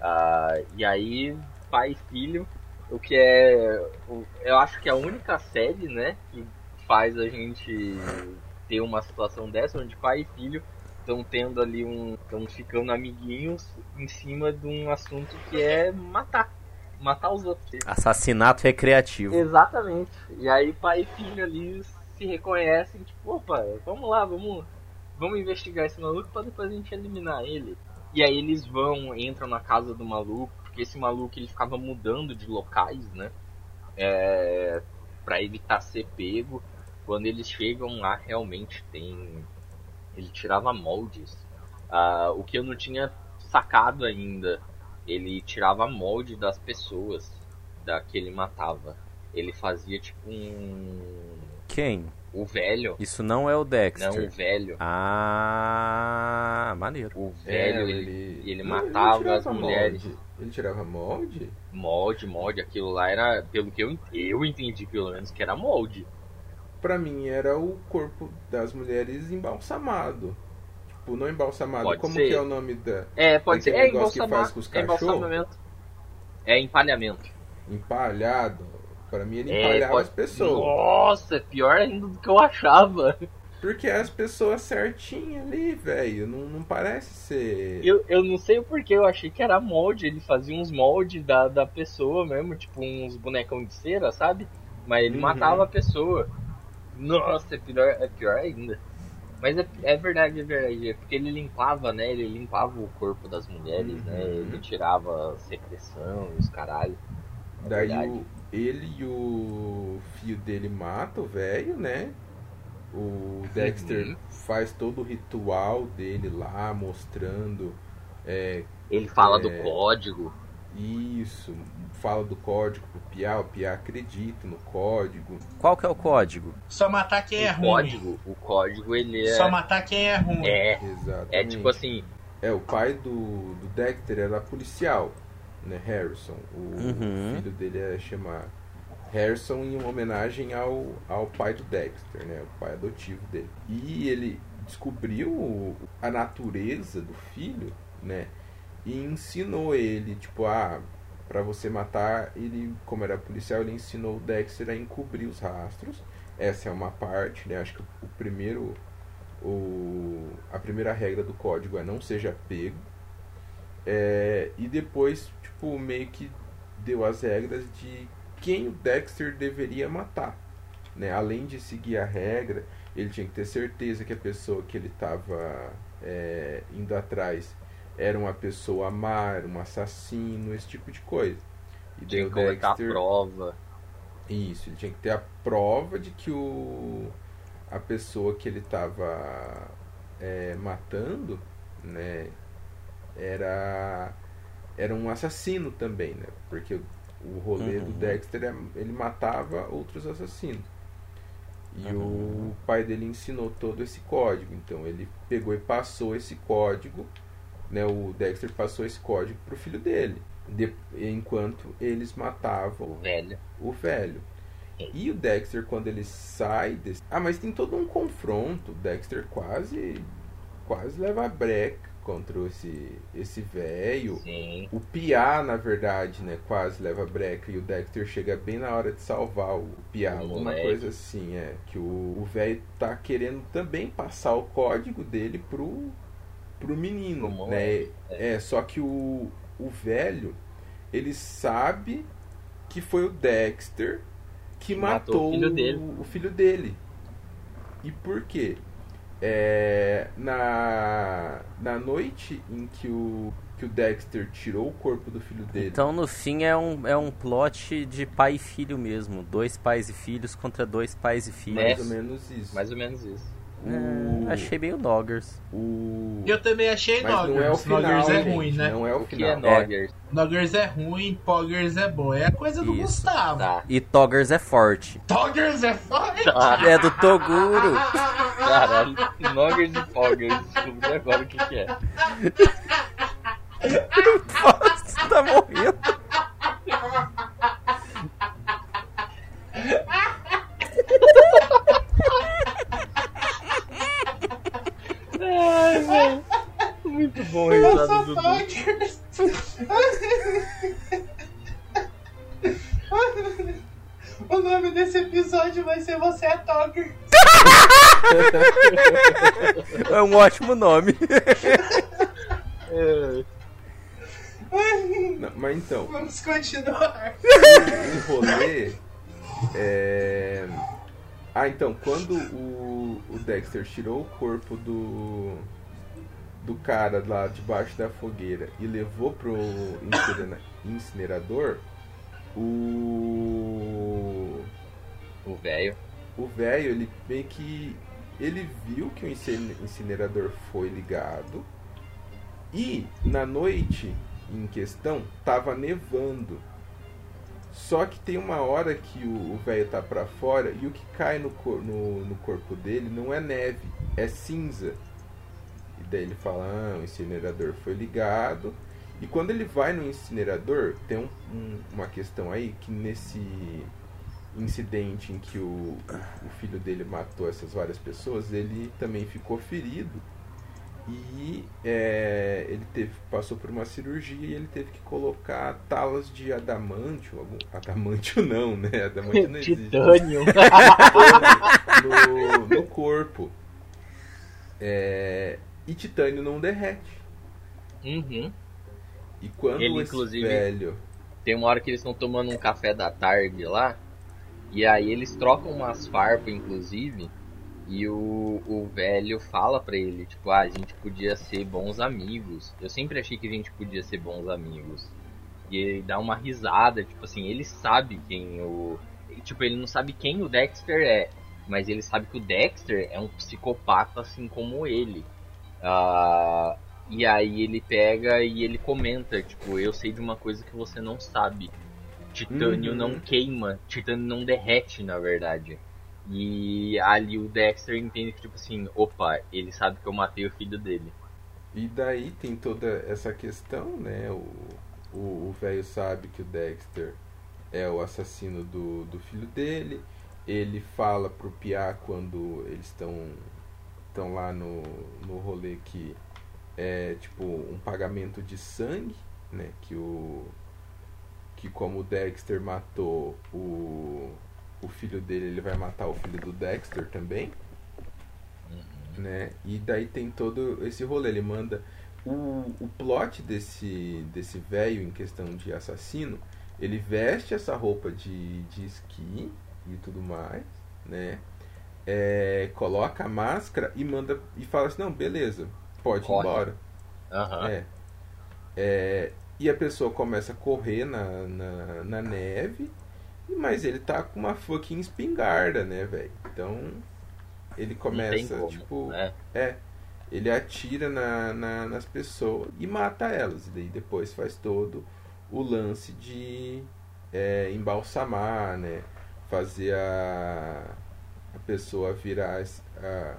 Ah, e aí, pai e filho, o que é. Eu acho que é a única série, né, que faz a gente ter uma situação dessa, onde pai e filho estão tendo ali um. estão ficando amiguinhos em cima de um assunto que é matar. Matar os outros. Assassinato recreativo. Exatamente. E aí pai e filho ali se reconhecem, tipo, opa, vamos lá, vamos, vamos investigar esse maluco pra depois a gente eliminar ele. E aí eles vão, entram na casa do maluco, porque esse maluco ele ficava mudando de locais, né? É, pra evitar ser pego. Quando eles chegam lá, realmente tem. Ele tirava moldes. Ah, o que eu não tinha sacado ainda. Ele tirava molde das pessoas da que ele matava. Ele fazia tipo um. Quem? O velho. Isso não é o Dexter. Não, o velho. Ah, maneiro. O velho, É, ele, ele não, matava tirava as mulheres. molde. Ele tirava molde? Molde, molde, aquilo lá era, pelo que eu, eu entendi pelo menos, que era molde. Pra mim era o corpo das mulheres embalsamado. Tipo, não embalsamado. Pode Como ser. que é o nome da. É, pode ser. É negócio que embalsamar, faz com os é cachorros? embalsamamento. É empalhamento. Empalhado? Pra mim ele É, empalhava pode- as pessoas. Nossa, é pior ainda do que eu achava. Porque as pessoas certinhas ali, velho. Não, não parece ser. Eu, eu não sei o porquê, eu achei que era molde. Ele fazia uns moldes da, da pessoa mesmo, tipo uns bonecão de cera, sabe? Mas ele Uhum. matava a pessoa. Nossa, é pior, é pior ainda. Mas é, é verdade, é verdade. É porque ele limpava, né? Ele limpava o corpo das mulheres, né? Uhum. Ele tirava secreção e os caralho. É Daí verdade. o, ele e o filho dele matam o velho, né? O Dexter Uhum. faz todo o ritual dele lá, mostrando é, Ele fala É. do código. isso, fala do código pro Piá, o Piá acredita no código. Qual que é o código? Só matar quem é o ruim. código, o código ele é. Só matar quem é ruim. É, Exatamente. é tipo assim, É, o pai do, do Dexter era policial, né? Harrison. O Uhum. filho dele é chama Harrison em homenagem ao, ao pai do Dexter, né? O pai adotivo dele. E ele descobriu a natureza do filho né? E ensinou ele, tipo, ah, para você matar, ele, como era policial, ele ensinou o Dexter a encobrir os rastros. Essa é uma parte, né? Acho que o primeiro o, a primeira regra do código é não seja pego. É, e depois, tipo, meio que deu as regras de quem o Dexter deveria matar. Né? Além de seguir a regra, ele tinha que ter certeza que a pessoa que ele estava é, indo atrás era uma pessoa má, era um assassino, esse tipo de coisa. E tinha que colocar Dexter... a prova. Isso, ele tinha que ter a prova de que o a pessoa que ele estava é, matando, né, era era um assassino também, né? Porque o rolê uhum. do Dexter é, ele matava outros assassinos. E uhum. o pai dele ensinou todo esse código. Então ele pegou e passou esse código, né? O Dexter passou esse código pro filho dele, de, enquanto eles matavam o velho. O velho. E o Dexter, quando ele sai desse... Ah, mas tem todo um confronto. O Dexter quase quase leva breca contra esse esse velho. O Pia, na verdade, né, quase leva breca e o Dexter chega bem na hora de salvar o Pia, alguma coisa assim, é, que o velho tá querendo também passar o código dele pro pro menino, Como né? É. é, só que o o velho ele sabe que foi o Dexter que matou, matou o, filho dele. o filho dele. E por quê? É, na, na noite em que o, que o Dexter tirou o corpo do filho dele. Então, no fim, é um, é um plot de pai e filho mesmo. Dois pais e filhos contra dois pais e filhos. Mais ou menos isso. Mais ou menos isso. O... É, achei meio Doggers. O... Eu também achei Mas Noggers. Não é o final, Noggers é gente, ruim, né? Não é o final. O que é Noggers? É. Noggers é ruim, Poggers é bom. É a coisa do Isso. Gustavo. Tá. E Toggers é forte. Toggers é forte? Tá. É do Toguro. Caralho, Noggers e Poggers. Descobri agora o que, que é. Você tá morrendo. Ai, velho. Muito bom risada do O nome desse episódio vai ser Você é Togger. É um ótimo nome. É. Não, mas então. Vamos continuar. O, o rolê é ah, então, quando o, o Dexter tirou o corpo do do cara lá debaixo da fogueira e levou pro incinerador, o o velho, o velho, ele meio que ele viu que o incinerador foi ligado e na noite em questão tava nevando. Só que tem uma hora que o velho tá para fora e o que cai no, no, no, corpo dele não é neve, é cinza. Daí ele fala: ah, o incinerador foi ligado. E quando ele vai no incinerador, tem um, um, uma questão aí que nesse incidente em que o, o filho dele matou essas várias pessoas, ele também ficou ferido e é, ele teve, passou por uma cirurgia e ele teve que colocar talas de adamantio, algum, adamantio não, né? Adamantio não existe. Titânio. no, no corpo. É, e titânio não derrete. Uhum. E quando ele, inclusive, velho... Tem uma hora que eles estão tomando um café da tarde lá, e aí eles trocam umas farpas, inclusive, e o, o velho fala pra ele, tipo, ah, a gente podia ser bons amigos. Eu sempre achei que a gente podia ser bons amigos. E ele dá uma risada, tipo assim, ele sabe quem o. Tipo, ele não sabe quem o Dexter é, mas ele sabe que o Dexter é um psicopata assim como ele. Uh, e aí ele pega e ele comenta, tipo, eu sei de uma coisa que você não sabe. Titânio uhum. não queima, titânio não derrete, na verdade. E ali o Dexter entende que, tipo assim, opa, ele sabe que eu matei o filho dele. E daí tem toda essa questão, né? O velho sabe que o Dexter é o assassino do, do filho dele. Ele fala pro Pia quando eles estão estão lá no, no rolê que é tipo um pagamento de sangue, né? Que o que como o Dexter matou o, o filho dele, ele vai matar o filho do Dexter também, né? E daí tem todo esse rolê, ele manda o, o plot desse desse velho em questão de assassino, ele veste essa roupa de, de esqui e tudo mais, né? É, coloca a máscara e manda e fala assim, não, beleza, pode ir Corre. embora. Aham. É. É, e a pessoa começa a correr na, na, na neve, mas ele tá com uma fucking espingarda, né, velho? Então ele começa, como, tipo. né? É. Ele atira na, na- nas pessoas e mata elas. E daí depois faz todo o lance de é, embalsamar, né? Fazer a, a pessoa virar. a-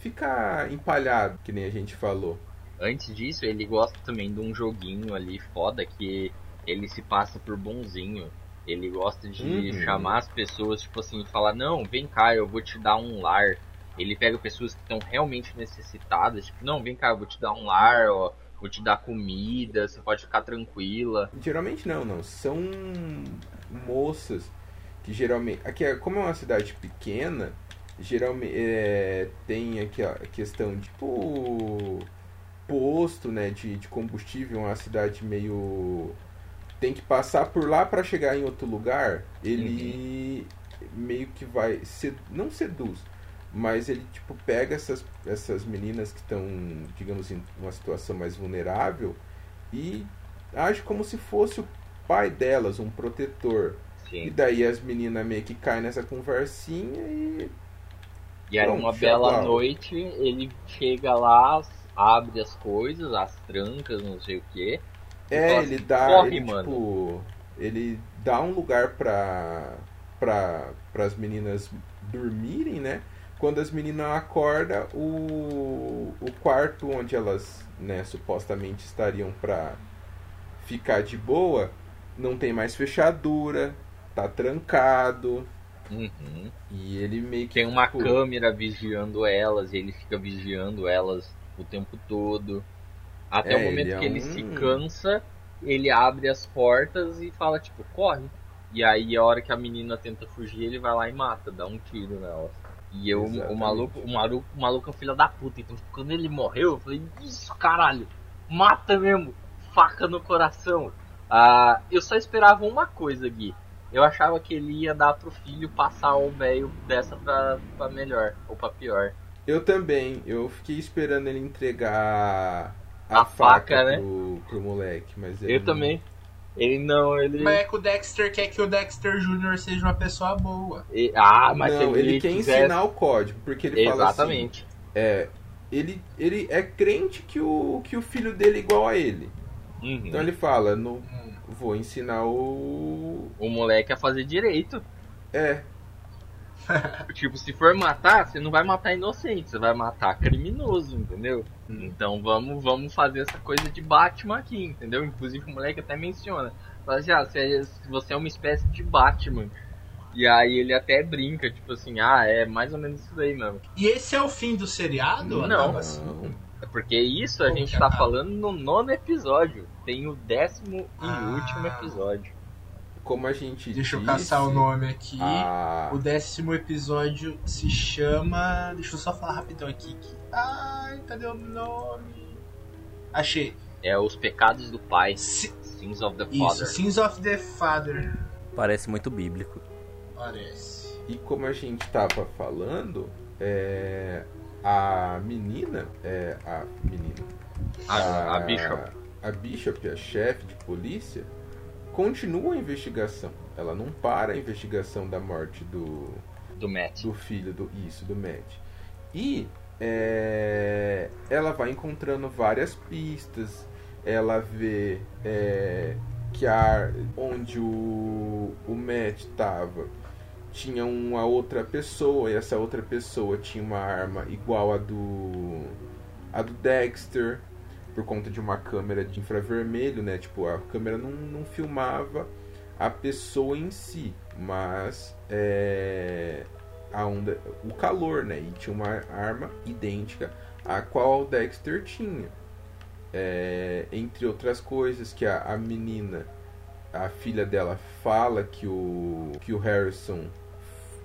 ficar empalhado, que nem a gente falou. Antes disso, ele gosta também de um joguinho ali foda que ele se passa por bonzinho. Ele gosta de Uhum. chamar as pessoas, tipo assim, falar, não, vem cá, eu vou te dar um lar. Ele pega pessoas que estão realmente necessitadas, tipo, não, vem cá, eu vou te dar um lar, ó, vou te dar comida, você pode ficar tranquila. Geralmente não, não. São moças que geralmente. Aqui, é- como é uma cidade pequena, geralmente é, tem aqui a questão de tipo posto né, de, de combustível, uma cidade meio. Tem que passar por lá para chegar em outro lugar. Ele meio que vai. Sed, não seduz, mas ele tipo pega essas, essas meninas que estão, digamos, em uma situação mais vulnerável e age como se fosse o pai delas, um protetor. E Sim. daí as meninas meio que caem nessa conversinha e. E aí, Pronto, uma bela dá. noite, ele chega lá, abre as coisas, as trancas, não sei o que. É, fala ele assim, dá. "Corre, ele, mano." tipo. Ele dá um lugar pra. pra as meninas dormirem, né? Quando as meninas acordam, o, o quarto onde elas, né, supostamente estariam pra ficar de boa, não tem mais fechadura, tá trancado. Uhum. E ele meio que. Tem uma tipo, câmera vigiando elas, e ele fica vigiando elas o tempo todo. Até É, o momento ele é que ele um- se cansa, ele abre as portas e fala, tipo, corre. E aí a hora que a menina tenta fugir, ele vai lá e mata, dá um tiro nela. E eu, o maluco, o maluco, o maluco é filho da puta. Então, tipo, quando ele morreu, eu falei, isso caralho, mata mesmo, faca no coração. Ah, eu só esperava uma coisa, Gui. Eu achava que ele ia dar pro filho passar o velho dessa pra, pra melhor, ou pra pior. Eu também. Eu fiquei esperando ele entregar A a, faca, faca, né? pro, pro moleque, mas ele Eu não- também. Ele não, ele. Mas é que o Dexter quer que o Dexter Jr. seja uma pessoa boa. e- ah, mas não, ele quer quisesse- ensinar o código, porque ele fala assim, Exatamente. é, ele, ele é crente que o, que o filho dele é igual a ele. Uhum. Então ele fala, no, vou ensinar o... O moleque a fazer direito. É, Tipo, se for matar, você não vai matar inocente, você vai matar criminoso, entendeu? Então vamos, vamos fazer essa coisa de Batman aqui, entendeu? Inclusive o moleque até menciona. Fala assim, ah, você é, você é uma espécie de Batman. E aí ele até brinca, tipo assim, ah, é mais ou menos isso aí mesmo. E esse é o fim do seriado? Não. Assim? não. Porque isso a Como gente que tá falando no nono episódio. Tem o décimo e Ah. último episódio. como a gente Deixa eu disse, caçar o nome aqui. a- O décimo episódio se chama. Deixa eu só falar rapidão aqui. que- Ai, cadê o nome? Achei. É os pecados do pai. Si- Sins of the Isso, Father. Sins of the Father. Parece muito bíblico. Parece. E como a gente tava falando, é, a menina, é, a menina, A, a Bishop. a Bishop, a chefe de polícia, continua a investigação. Ela não para a investigação da morte do, Do Matt. do filho do isso do Matt. E é, ela vai encontrando várias pistas. Ela vê é, que a, onde o, o Matt estava tinha uma outra pessoa e essa outra pessoa tinha uma arma igual a do a do Dexter por conta de uma câmera de infravermelho, né? Tipo, a câmera não, não filmava a pessoa em si, mas é, a onda, o calor, né? E tinha uma arma idêntica a qual o Dexter tinha. É, entre outras coisas, que a, a menina, a filha dela, fala que o, que o Harrison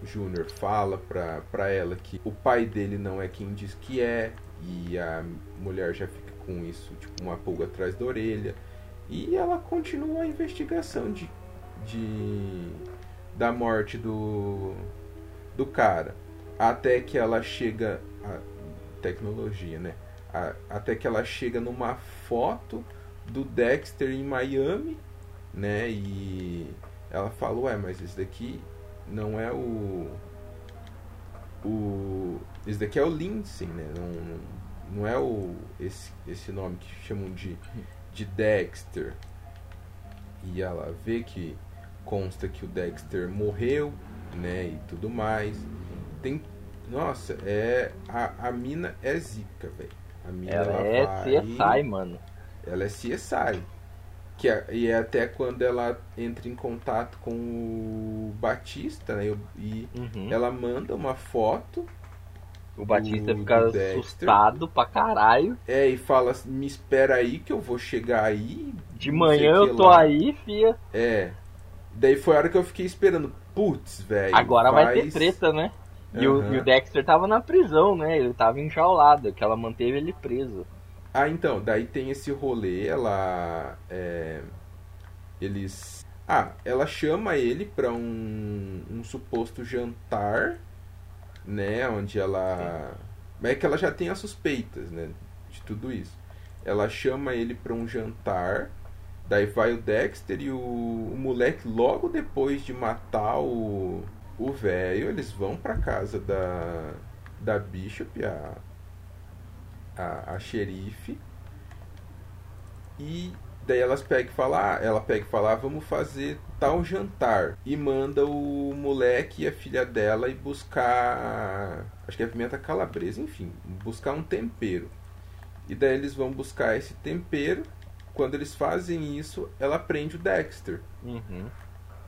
Jr. fala pra, pra ela que o pai dele não é quem diz que é, e a mulher já fica com isso, tipo, uma pulga atrás da orelha. E ela continua a investigação de, de da morte do, do cara. Até que ela chega. A tecnologia, né? A, até que ela chega numa foto do Dexter em Miami, né? E ela fala, ué, mas esse daqui não é o. O. Esse daqui é o Lindsay, né? Não, não é o. Esse, esse nome que chamam de, de Dexter. E ela vê que consta que o Dexter morreu, né? E tudo mais. Tem. Nossa, é. A, a mina é zica, velho. A mina Ela ela é vai- CSI, mano. ela é CSI. Que é, e é até quando ela entra em contato com o Batista, né? E Uhum. ela manda uma foto, O Batista do- fica do assustado pra caralho. é, e fala assim, me espera aí que eu vou chegar aí. De manhã o eu tô lá. aí, fia. É. Daí foi a hora que eu fiquei esperando. Putz, velho. Agora vai ter faz- treta, né? E, o, Aham. e o Dexter tava na prisão, né? Ele tava enjaulado, que ela manteve ele preso. Ah, então, daí tem esse rolê, ela. é, eles. Ah, ela chama ele pra um, um suposto jantar, né? Onde ela. Mas é que ela já tem as suspeitas, né? De tudo isso. Ela chama ele pra um jantar. Daí vai o Dexter e o, o moleque, logo depois de matar o o velho, eles vão pra casa da, da Bishop, a, a, a xerife. E daí elas pegam e falam, ah, ela pega e fala, ah, vamos fazer tal jantar. E manda o moleque e a filha dela ir buscar, acho que é pimenta calabresa, enfim, buscar um tempero. E daí eles vão buscar esse tempero. Quando eles fazem isso, ela prende o Dexter. Uhum.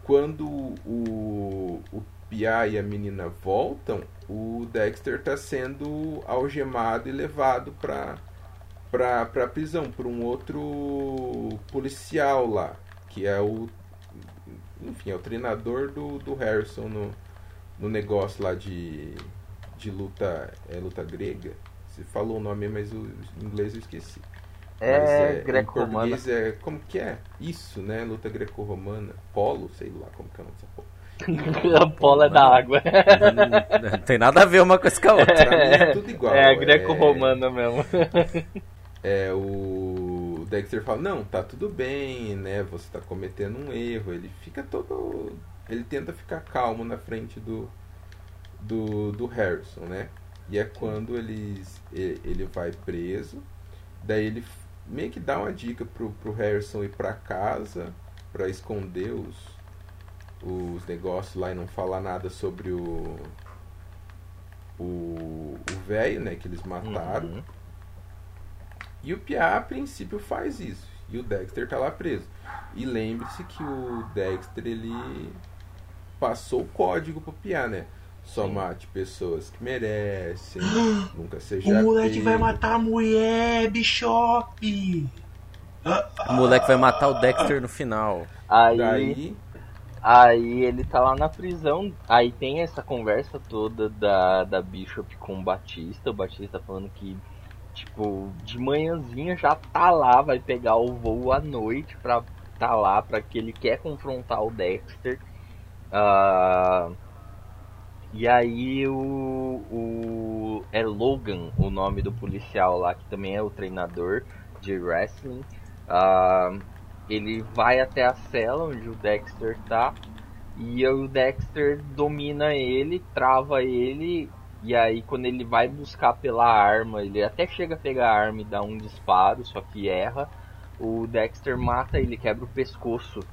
Quando o, o E a menina voltam, o Dexter está sendo algemado e levado para pra, pra prisão por um outro policial lá, que é o. Enfim, é o treinador do, do Harrison no, no negócio lá de, de luta. É luta grega? Você falou o nome, mas o em inglês eu esqueci. É, em greco-romana. português é. Como que é? Isso, né? Luta greco-romana. Polo, sei lá como que é o nome dessa porra. A bola é da água. Não tem nada a ver uma coisa com a outra. Pra mim é tudo igual. É, greco-romana mesmo. É, o Dexter fala, não, tá tudo bem, né? Você tá cometendo um erro. Ele fica todo. Ele tenta ficar calmo na frente do. Do, do Harrison, né? E é quando eles, e- ele vai preso. Daí ele meio que dá uma dica pro, pro Harrison ir pra casa pra esconder os, os negócios lá e não falar nada sobre o. O o velho, né? Que eles mataram. Uhum. E o Pia, a princípio, faz isso. E o Dexter tá lá preso. E lembre-se que o Dexter, ele passou o código pro Pia, né? Só Sim. mate pessoas que merecem, nunca seja O moleque pego. vai matar a mulher, Bishop! O moleque vai matar o Dexter no final. Aí, Daí, aí ele tá lá na prisão. Aí tem essa conversa toda da, da Bishop com o Batista. O Batista falando que, tipo, de manhãzinha já tá lá, vai pegar o voo à noite pra tá lá, pra que ele quer confrontar o Dexter. Ah, e aí o, o. É Logan o nome do policial lá, que também é o treinador de wrestling. Ah, ele vai até a cela onde o Dexter tá. E o Dexter domina ele, trava ele. E aí quando ele vai buscar pela arma, ele até chega a pegar a arma e dá um disparo, só que erra. O Dexter mata ele, quebra o pescoço.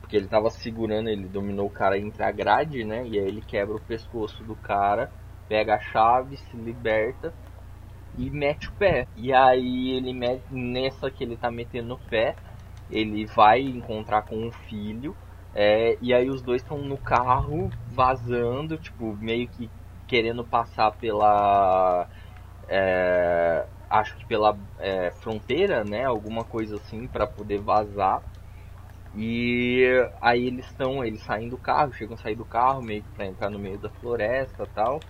Porque ele tava segurando, ele dominou o cara entre a grade, né? E aí ele quebra o pescoço do cara, pega a chave, se liberta e mete o pé. E aí ele mete, nessa que ele tá metendo o pé, ele vai encontrar com o filho. é, e aí os dois estão no carro vazando, tipo, meio que querendo passar pela. é, acho que pela é, fronteira, né? Alguma coisa assim para poder vazar. E aí eles estão, eles saem do carro, chegam a sair do carro meio que pra entrar no meio da floresta tal.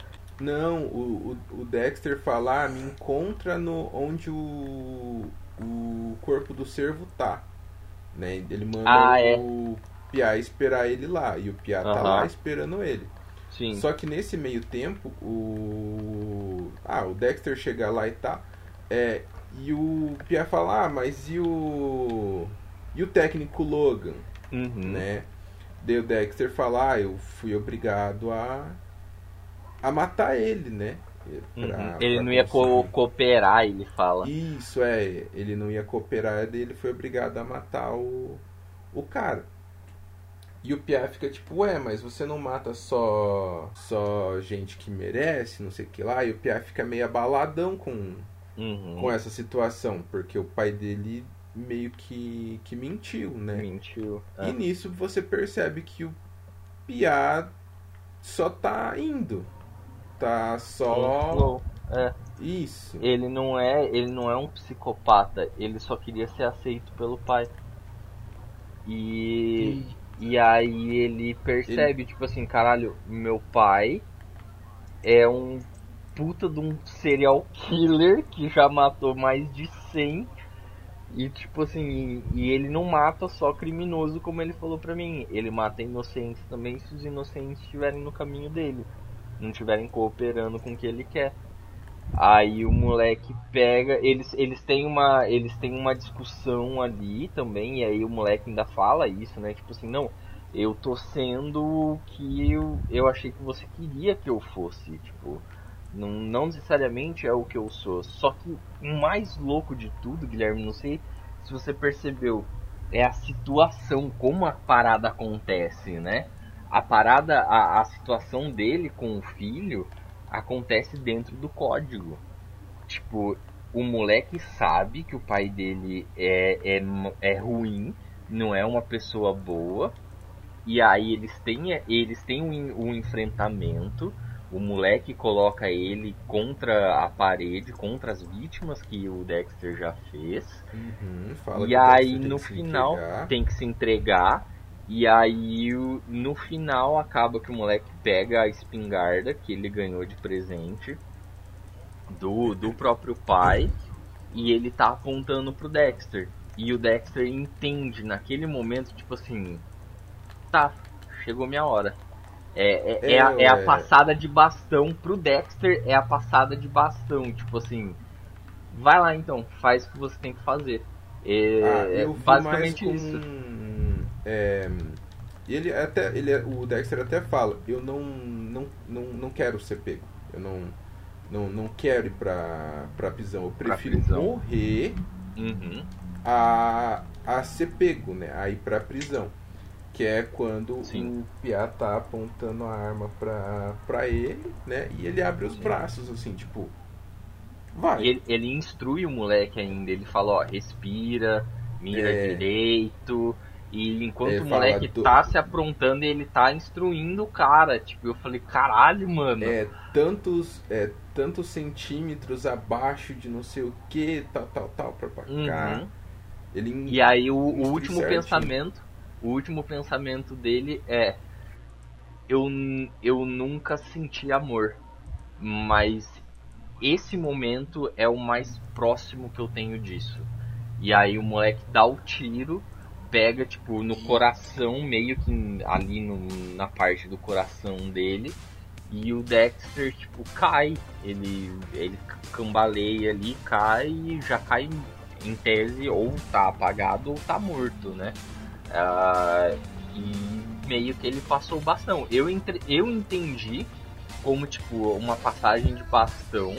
Não, o, o, o Dexter fala, ah, me encontra no onde o, o corpo do cervo tá. Né? Ele manda Ah, é. o Piá esperar ele lá. E o Piá tá Aham. lá esperando ele. Sim. Só que nesse meio tempo, o. Ah, o Dexter chega lá e tá. É, e o Piá fala, ah, mas e o. E o técnico Logan, Uhum. né? Daí o Dexter fala, ah, eu fui obrigado a. a matar ele, né? Uhum. Pra- Ele pra não ia co- cooperar, ele fala. Isso, é. Ele não ia cooperar, ele foi obrigado a matar o, o cara. E o Pia fica tipo, ué, mas você não mata só só gente que merece, não sei o que lá. E o Pia fica meio abaladão com, Uhum. com essa situação, porque o pai dele meio que, que mentiu, né? Mentiu. E É. nisso você percebe que o Pia só tá indo. Tá só. É. Isso. Ele não é, ele não é um psicopata, ele só queria ser aceito pelo pai. E e aí ele percebe, tipo assim, caralho, meu pai é um puta de um serial killer que já matou mais de 100 e tipo assim, e ele não mata só criminoso como ele falou pra mim, ele mata inocentes também se os inocentes estiverem no caminho dele, não estiverem cooperando com o que ele quer. Aí o moleque pega, eles, eles têm uma eles têm uma discussão ali também, e aí o moleque ainda fala isso, né? Tipo assim, não, eu tô sendo o que eu, eu achei que você queria que eu fosse, tipo, não, não necessariamente é o que eu sou. Só que o mais louco de tudo, Guilherme, não sei se você percebeu, é a situação, como a parada acontece, né? A parada, a, a situação dele com o filho acontece dentro do código. Tipo, o moleque sabe que o pai dele é, é, é ruim, não é uma pessoa boa. E aí eles têm, eles têm um, um enfrentamento. O moleque coloca ele contra a parede, contra as vítimas que o Dexter já fez. Uhum, E aí tem no final entregar. tem que se entregar. E aí no final acaba que o moleque pega a espingarda que ele ganhou de presente do, do próprio pai e ele tá apontando pro Dexter. E o Dexter entende naquele momento, tipo assim, tá, chegou minha hora. É, é, é, a, é a É, passada de bastão pro Dexter, é a passada de bastão, tipo assim, vai lá então, faz o que você tem que fazer. É, Ah, é eu vi basicamente mais isso. É, ele até, ele, o Dexter até fala, eu não, não, não, não quero ser pego. Eu não, não, não quero ir pra, pra prisão. Eu prefiro prisão. morrer Uhum. a, a ser pego, né? A ir pra prisão. Que é quando Sim. o Piá tá apontando a arma pra, pra ele, né? E ele abre os braços, assim, tipo. Vai. Ele, ele instrui o moleque ainda, ele fala, ó, respira, mira É. direito. E enquanto Ele o moleque do- tá se aprontando, ele tá instruindo o cara. Tipo, eu falei, caralho, mano. É, tantos, é, tantos centímetros abaixo de não sei o que, tal, tal, tal, pra pra cá. Uhum. Ele E aí o, o último certinho. pensamento, o último pensamento dele é eu, eu nunca senti amor, mas esse momento é o mais próximo que eu tenho disso. E aí o moleque dá o tiro, pega tipo no coração, meio que ali no- na parte do coração dele. E o Dexter, tipo, cai. Ele, ele cambaleia ali, cai e já cai em tese ou tá apagado ou tá morto, né? Ah, e meio que ele passou o bastão. Eu, entre, eu entendi como, tipo, uma passagem de bastão.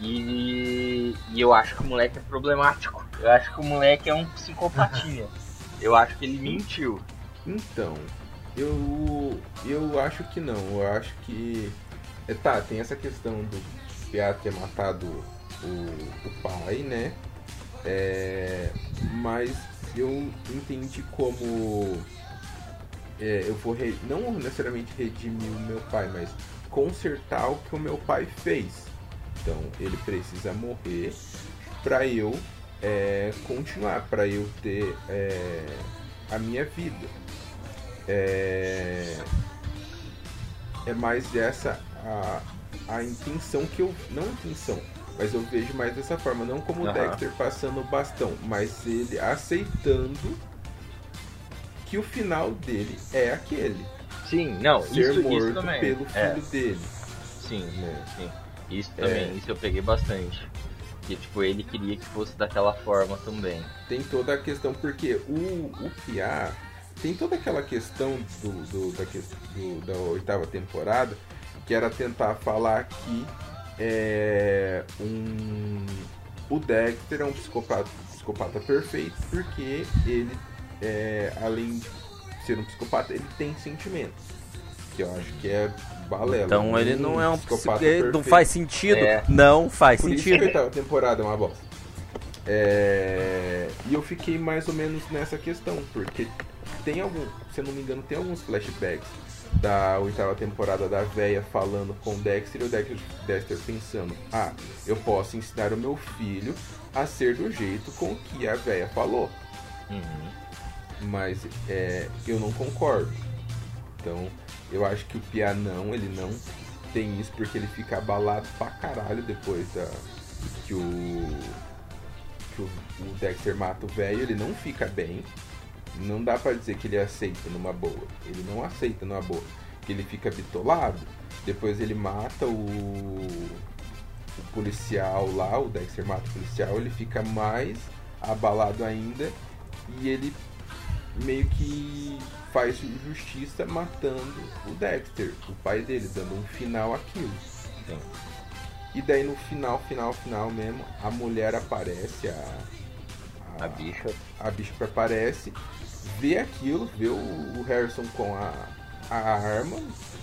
E, e eu acho que o moleque é problemático. Eu acho que o moleque é um psicopatinha. Eu acho que ele mentiu. Então, eu eu acho que não. Eu acho que é, tá, tem essa questão do Piá ter matado o, o pai, né? É, mas eu entendi como é, eu vou re- não necessariamente redimir o meu pai, mas consertar o que o meu pai fez. Então ele precisa morrer para eu é, continuar, para eu ter é, a minha vida. É, é mais essa a, a intenção que eu. Não a intenção, mas eu vejo mais dessa forma. Não como o Aham. Dexter passando o bastão, mas ele aceitando que o final dele é aquele. Sim, não, ser isso, morto isso também. pelo filho É, dele. sim, Né? sim. Isso também, isso eu peguei bastante. Que tipo, ele queria que fosse daquela forma também. Tem toda a questão, porque o, o Pia tem toda aquela questão do, do- da, do- da oitava temporada, que era tentar falar que é, um, o Dexter é um psicopata, psicopata perfeito, porque ele, é, além de ser um psicopata, ele tem sentimentos. Que eu acho que é balela. Então ele não é um psicopata Não faz sentido. É. Não faz Por isso que a sentido. oitava temporada é uma bosta. É, E eu fiquei mais ou menos nessa questão, porque tem algum, se eu não me engano, tem alguns flashbacks da oitava temporada da véia falando com o Dexter e o Dexter, Dexter pensando, ah, eu posso ensinar o meu filho a ser do jeito com que a véia falou. Uhum. Mas é, eu não concordo. Então, eu acho que o Pia não, ele não tem isso porque ele fica abalado pra caralho depois da que o que o, o Dexter mata o velho, ele não fica bem. Não dá pra dizer que ele aceita numa boa. Ele não aceita numa boa. Que ele fica bitolado. Depois ele mata o, o policial lá, o Dexter mata o policial, ele fica mais abalado ainda e ele meio que faz justiça matando o Dexter, o pai dele, dando um final àquilo. E daí no final, final, final mesmo, a mulher aparece, a, A bicha. a bicha aparece, vê aquilo, vê o, o Harrison com a, a arma,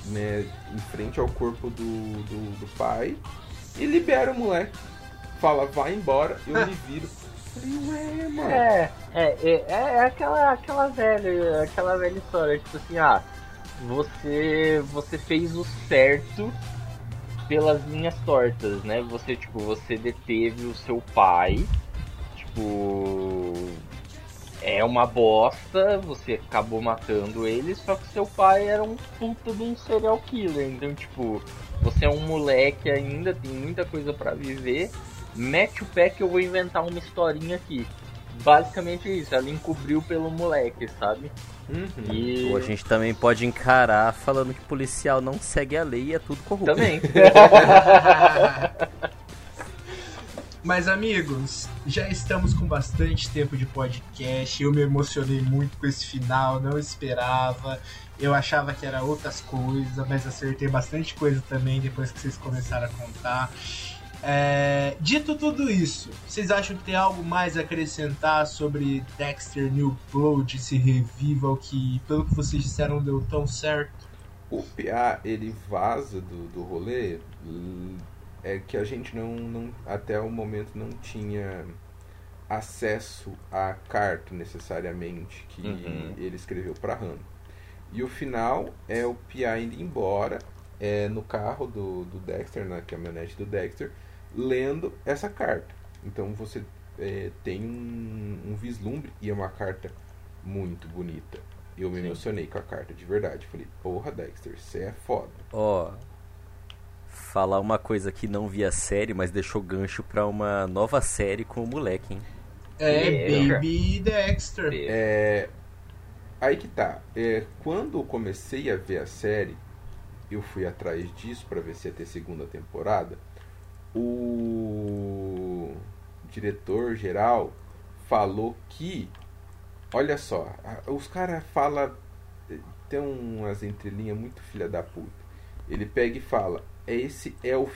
né, em frente ao corpo do, do, do pai, e libera o moleque. Fala, vai embora, eu me viro. Ué, mano. É, é, é, é aquela, aquela velha, aquela velha história, tipo assim, ah, você, você fez o certo pelas linhas tortas, né? Você, tipo, você deteve o seu pai, tipo, é uma bosta, você acabou matando ele, só que seu pai era um puta de um serial killer, então, tipo, você é um moleque ainda, tem muita coisa pra viver, mete o pé que eu vou inventar uma historinha aqui. Basicamente isso, ela encobriu pelo moleque, sabe? Uhum. E Ou a gente também pode encarar falando que policial não segue a lei e é tudo corrupto. também. Mas amigos, já estamos com bastante tempo de podcast. Eu me emocionei muito com esse final, não esperava. Eu achava que era outras coisas, mas acertei bastante coisa também depois que vocês começaram a contar. É, dito tudo isso, vocês acham que tem algo mais a acrescentar sobre Dexter New Blood, esse revival que, pelo que vocês disseram, deu tão certo? O PA, ele vaza do, do rolê, é que a gente não, não, até o momento não tinha acesso à carta necessariamente que Uhum. ele escreveu para Han. E o final é o PA indo embora é, no carro do, do Dexter, na caminhonete do Dexter, lendo essa carta. Então você é, tem um, um vislumbre e é uma carta muito bonita. Eu me Sim. emocionei com a carta, de verdade. Falei, porra, Dexter, você é foda. Ó, falar uma coisa que não via série, mas deixou gancho pra uma nova série com o moleque, hein? É, Deixa. Baby Dexter. É, aí que tá. É, quando eu comecei a ver a série, eu fui atrás disso pra ver se ia ter segunda temporada. O diretor geral falou que, olha só, os caras falam, tem umas entrelinhas muito filha da puta. Ele pega e fala: esse é o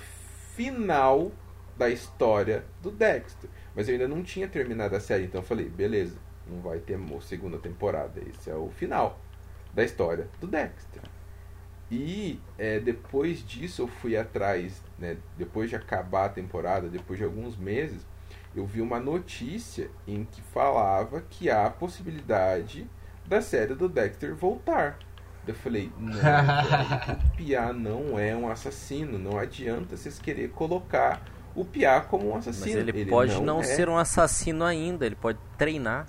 final da história do Dexter. Mas eu ainda não tinha terminado a série, então eu falei: beleza, não vai ter segunda temporada. Esse é o final da história do Dexter. E é, depois disso eu fui atrás, né, depois de acabar a temporada, depois de alguns meses, eu vi uma notícia em que falava que há a possibilidade da série do Dexter voltar. Eu falei, não, o Pia não é um assassino. Não adianta vocês querer colocar o Pia como um Mas assassino. ele, pode não, é. ser um assassino ainda, ele pode treinar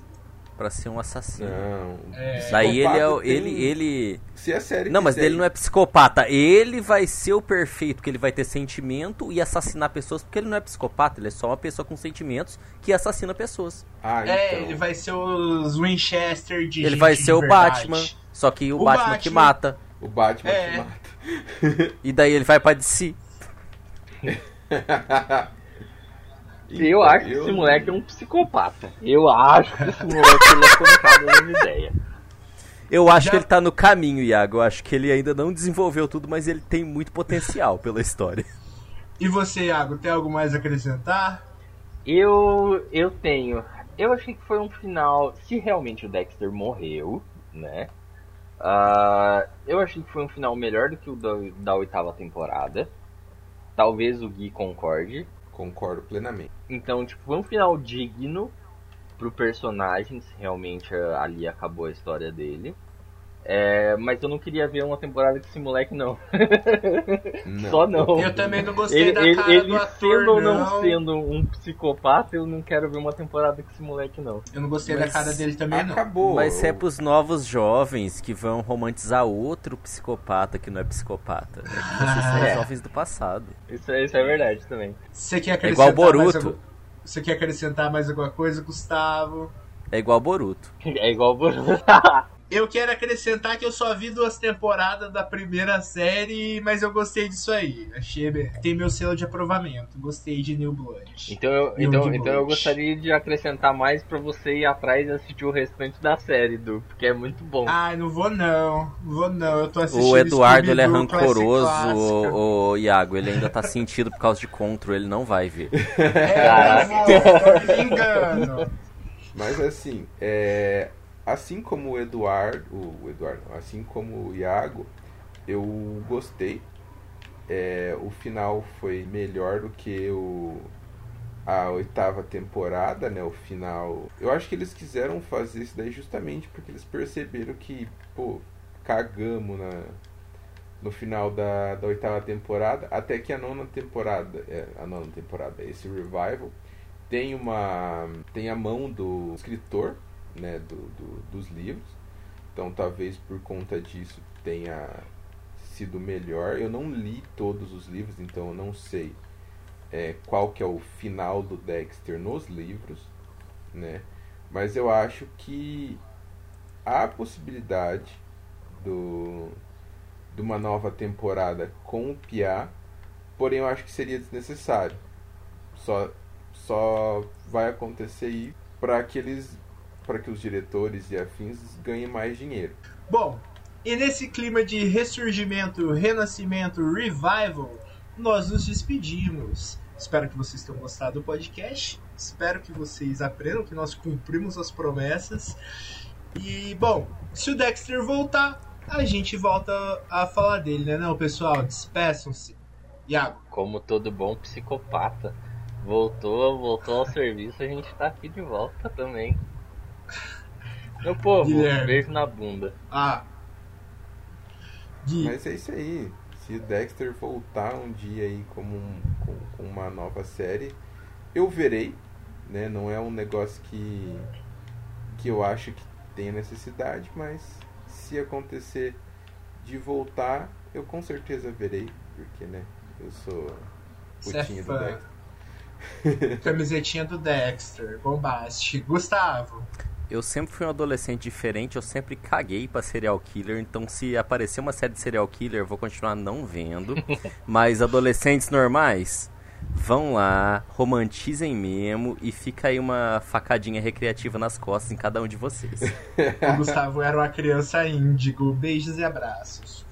pra ser um assassino. Não. É. Daí ele é o- ele tem- ele Se a série Não, mas quiser ele não é psicopata. Ele vai ser o perfeito, porque ele vai ter sentimento e assassinar pessoas, porque ele não é psicopata, ele é só uma pessoa com sentimentos que assassina pessoas. Ah, É, então. ele vai ser os Winchester de ele gente vai ser de o verdade. Batman, só que o, O Batman, que Batman. mata. O Batman É. que mata. E daí ele vai pra DC. Eu acho que esse moleque é um psicopata. Eu acho que esse moleque ele é colocado nas ideias. Eu acho Já- que ele tá no caminho, Iago. Eu acho que ele ainda não desenvolveu tudo, mas ele tem muito potencial pela história. E você, Iago, tem algo mais a acrescentar? Eu, eu tenho. Eu achei que foi um final. Se realmente o Dexter morreu, né? ah, eu achei que foi um final melhor do que o da, da oitava temporada. Talvez o Gui concorde. Concordo plenamente. Então, tipo, foi um final digno pro personagem, se realmente ali acabou a história dele. É, mas eu não queria ver uma temporada com esse moleque, não. Não. Só não. Eu também não gostei Ele, da ele, cara ele do ator, sendo ou não. não sendo um psicopata, eu não quero ver uma temporada com esse moleque, não. Eu não gostei Mas da cara dele também, não. Acabou. Mas é pros novos jovens que vão romantizar outro psicopata que não é psicopata. É que vocês são É. os jovens do passado. Isso, é- isso é verdade também. Você quer É acrescentar igual Boruto. Você quer acrescentar mais alguma coisa, Gustavo? É igual Boruto. É igual o Boruto. Eu quero acrescentar que eu só vi duas temporadas da primeira série, mas eu gostei disso aí. Achei tem meu selo de aprovamento. Gostei de New Blood. Então, eu, então, então eu gostaria de acrescentar mais pra você ir atrás e assistir o restante da série, Du, porque é muito bom. Ai, não vou não. Não vou não. Eu tô assistindo O Eduardo ele é rancoroso, o, o Iago, ele ainda tá sentido por causa de Control, ele não vai ver. É, eu vou, tô me vingando. Mas assim, é, assim como o Eduardo, o Eduardo, assim como o Iago, eu gostei. É, o final foi melhor do que o a oitava temporada, né? O final. Eu acho que eles quiseram fazer isso daí justamente porque eles perceberam que, pô, cagamos na no final da, da oitava temporada, até que a nona temporada, é, a nona temporada, esse revival tem uma tem a mão do escritor né do, do- dos livros. Então talvez por conta disso tenha sido melhor. Eu não li todos os livros então eu não sei é, qual que é o final do Dexter nos livros né? Mas eu acho que há a possibilidade do de uma nova temporada com o Pia porém eu acho que seria desnecessário. Só só vai acontecer aí para que eles para que os diretores e afins ganhem mais dinheiro. Bom, e nesse clima de ressurgimento, renascimento, revival, nós nos despedimos. Espero que vocês tenham gostado do podcast. Espero que vocês aprendam que nós cumprimos as promessas. E, bom, se o Dexter voltar, a gente volta a falar dele, né, não, pessoal? Despeçam-se. Iago. Como todo bom psicopata. Voltou, voltou ao serviço, a gente tá aqui de volta também. Meu povo, Guilherme. beijo na bunda. Ah. Gui. Mas é isso aí. Se o Dexter voltar um dia aí como um, com, com uma nova série, eu verei, né? Não é um negócio que que eu acho que tenha necessidade, mas se acontecer de voltar, eu com certeza verei, porque né, eu sou Cê é putinha do. Dexter. Camisetinha do Dexter. Bombástico. Gustavo. Eu sempre fui um adolescente diferente, eu sempre caguei pra serial killer, então se aparecer uma série de serial killer, eu vou continuar não vendo. Mas adolescentes normais, vão lá, romantizem mesmo e fica aí uma facadinha recreativa nas costas em cada um de vocês. O Gustavo era uma criança índigo. Beijos e abraços.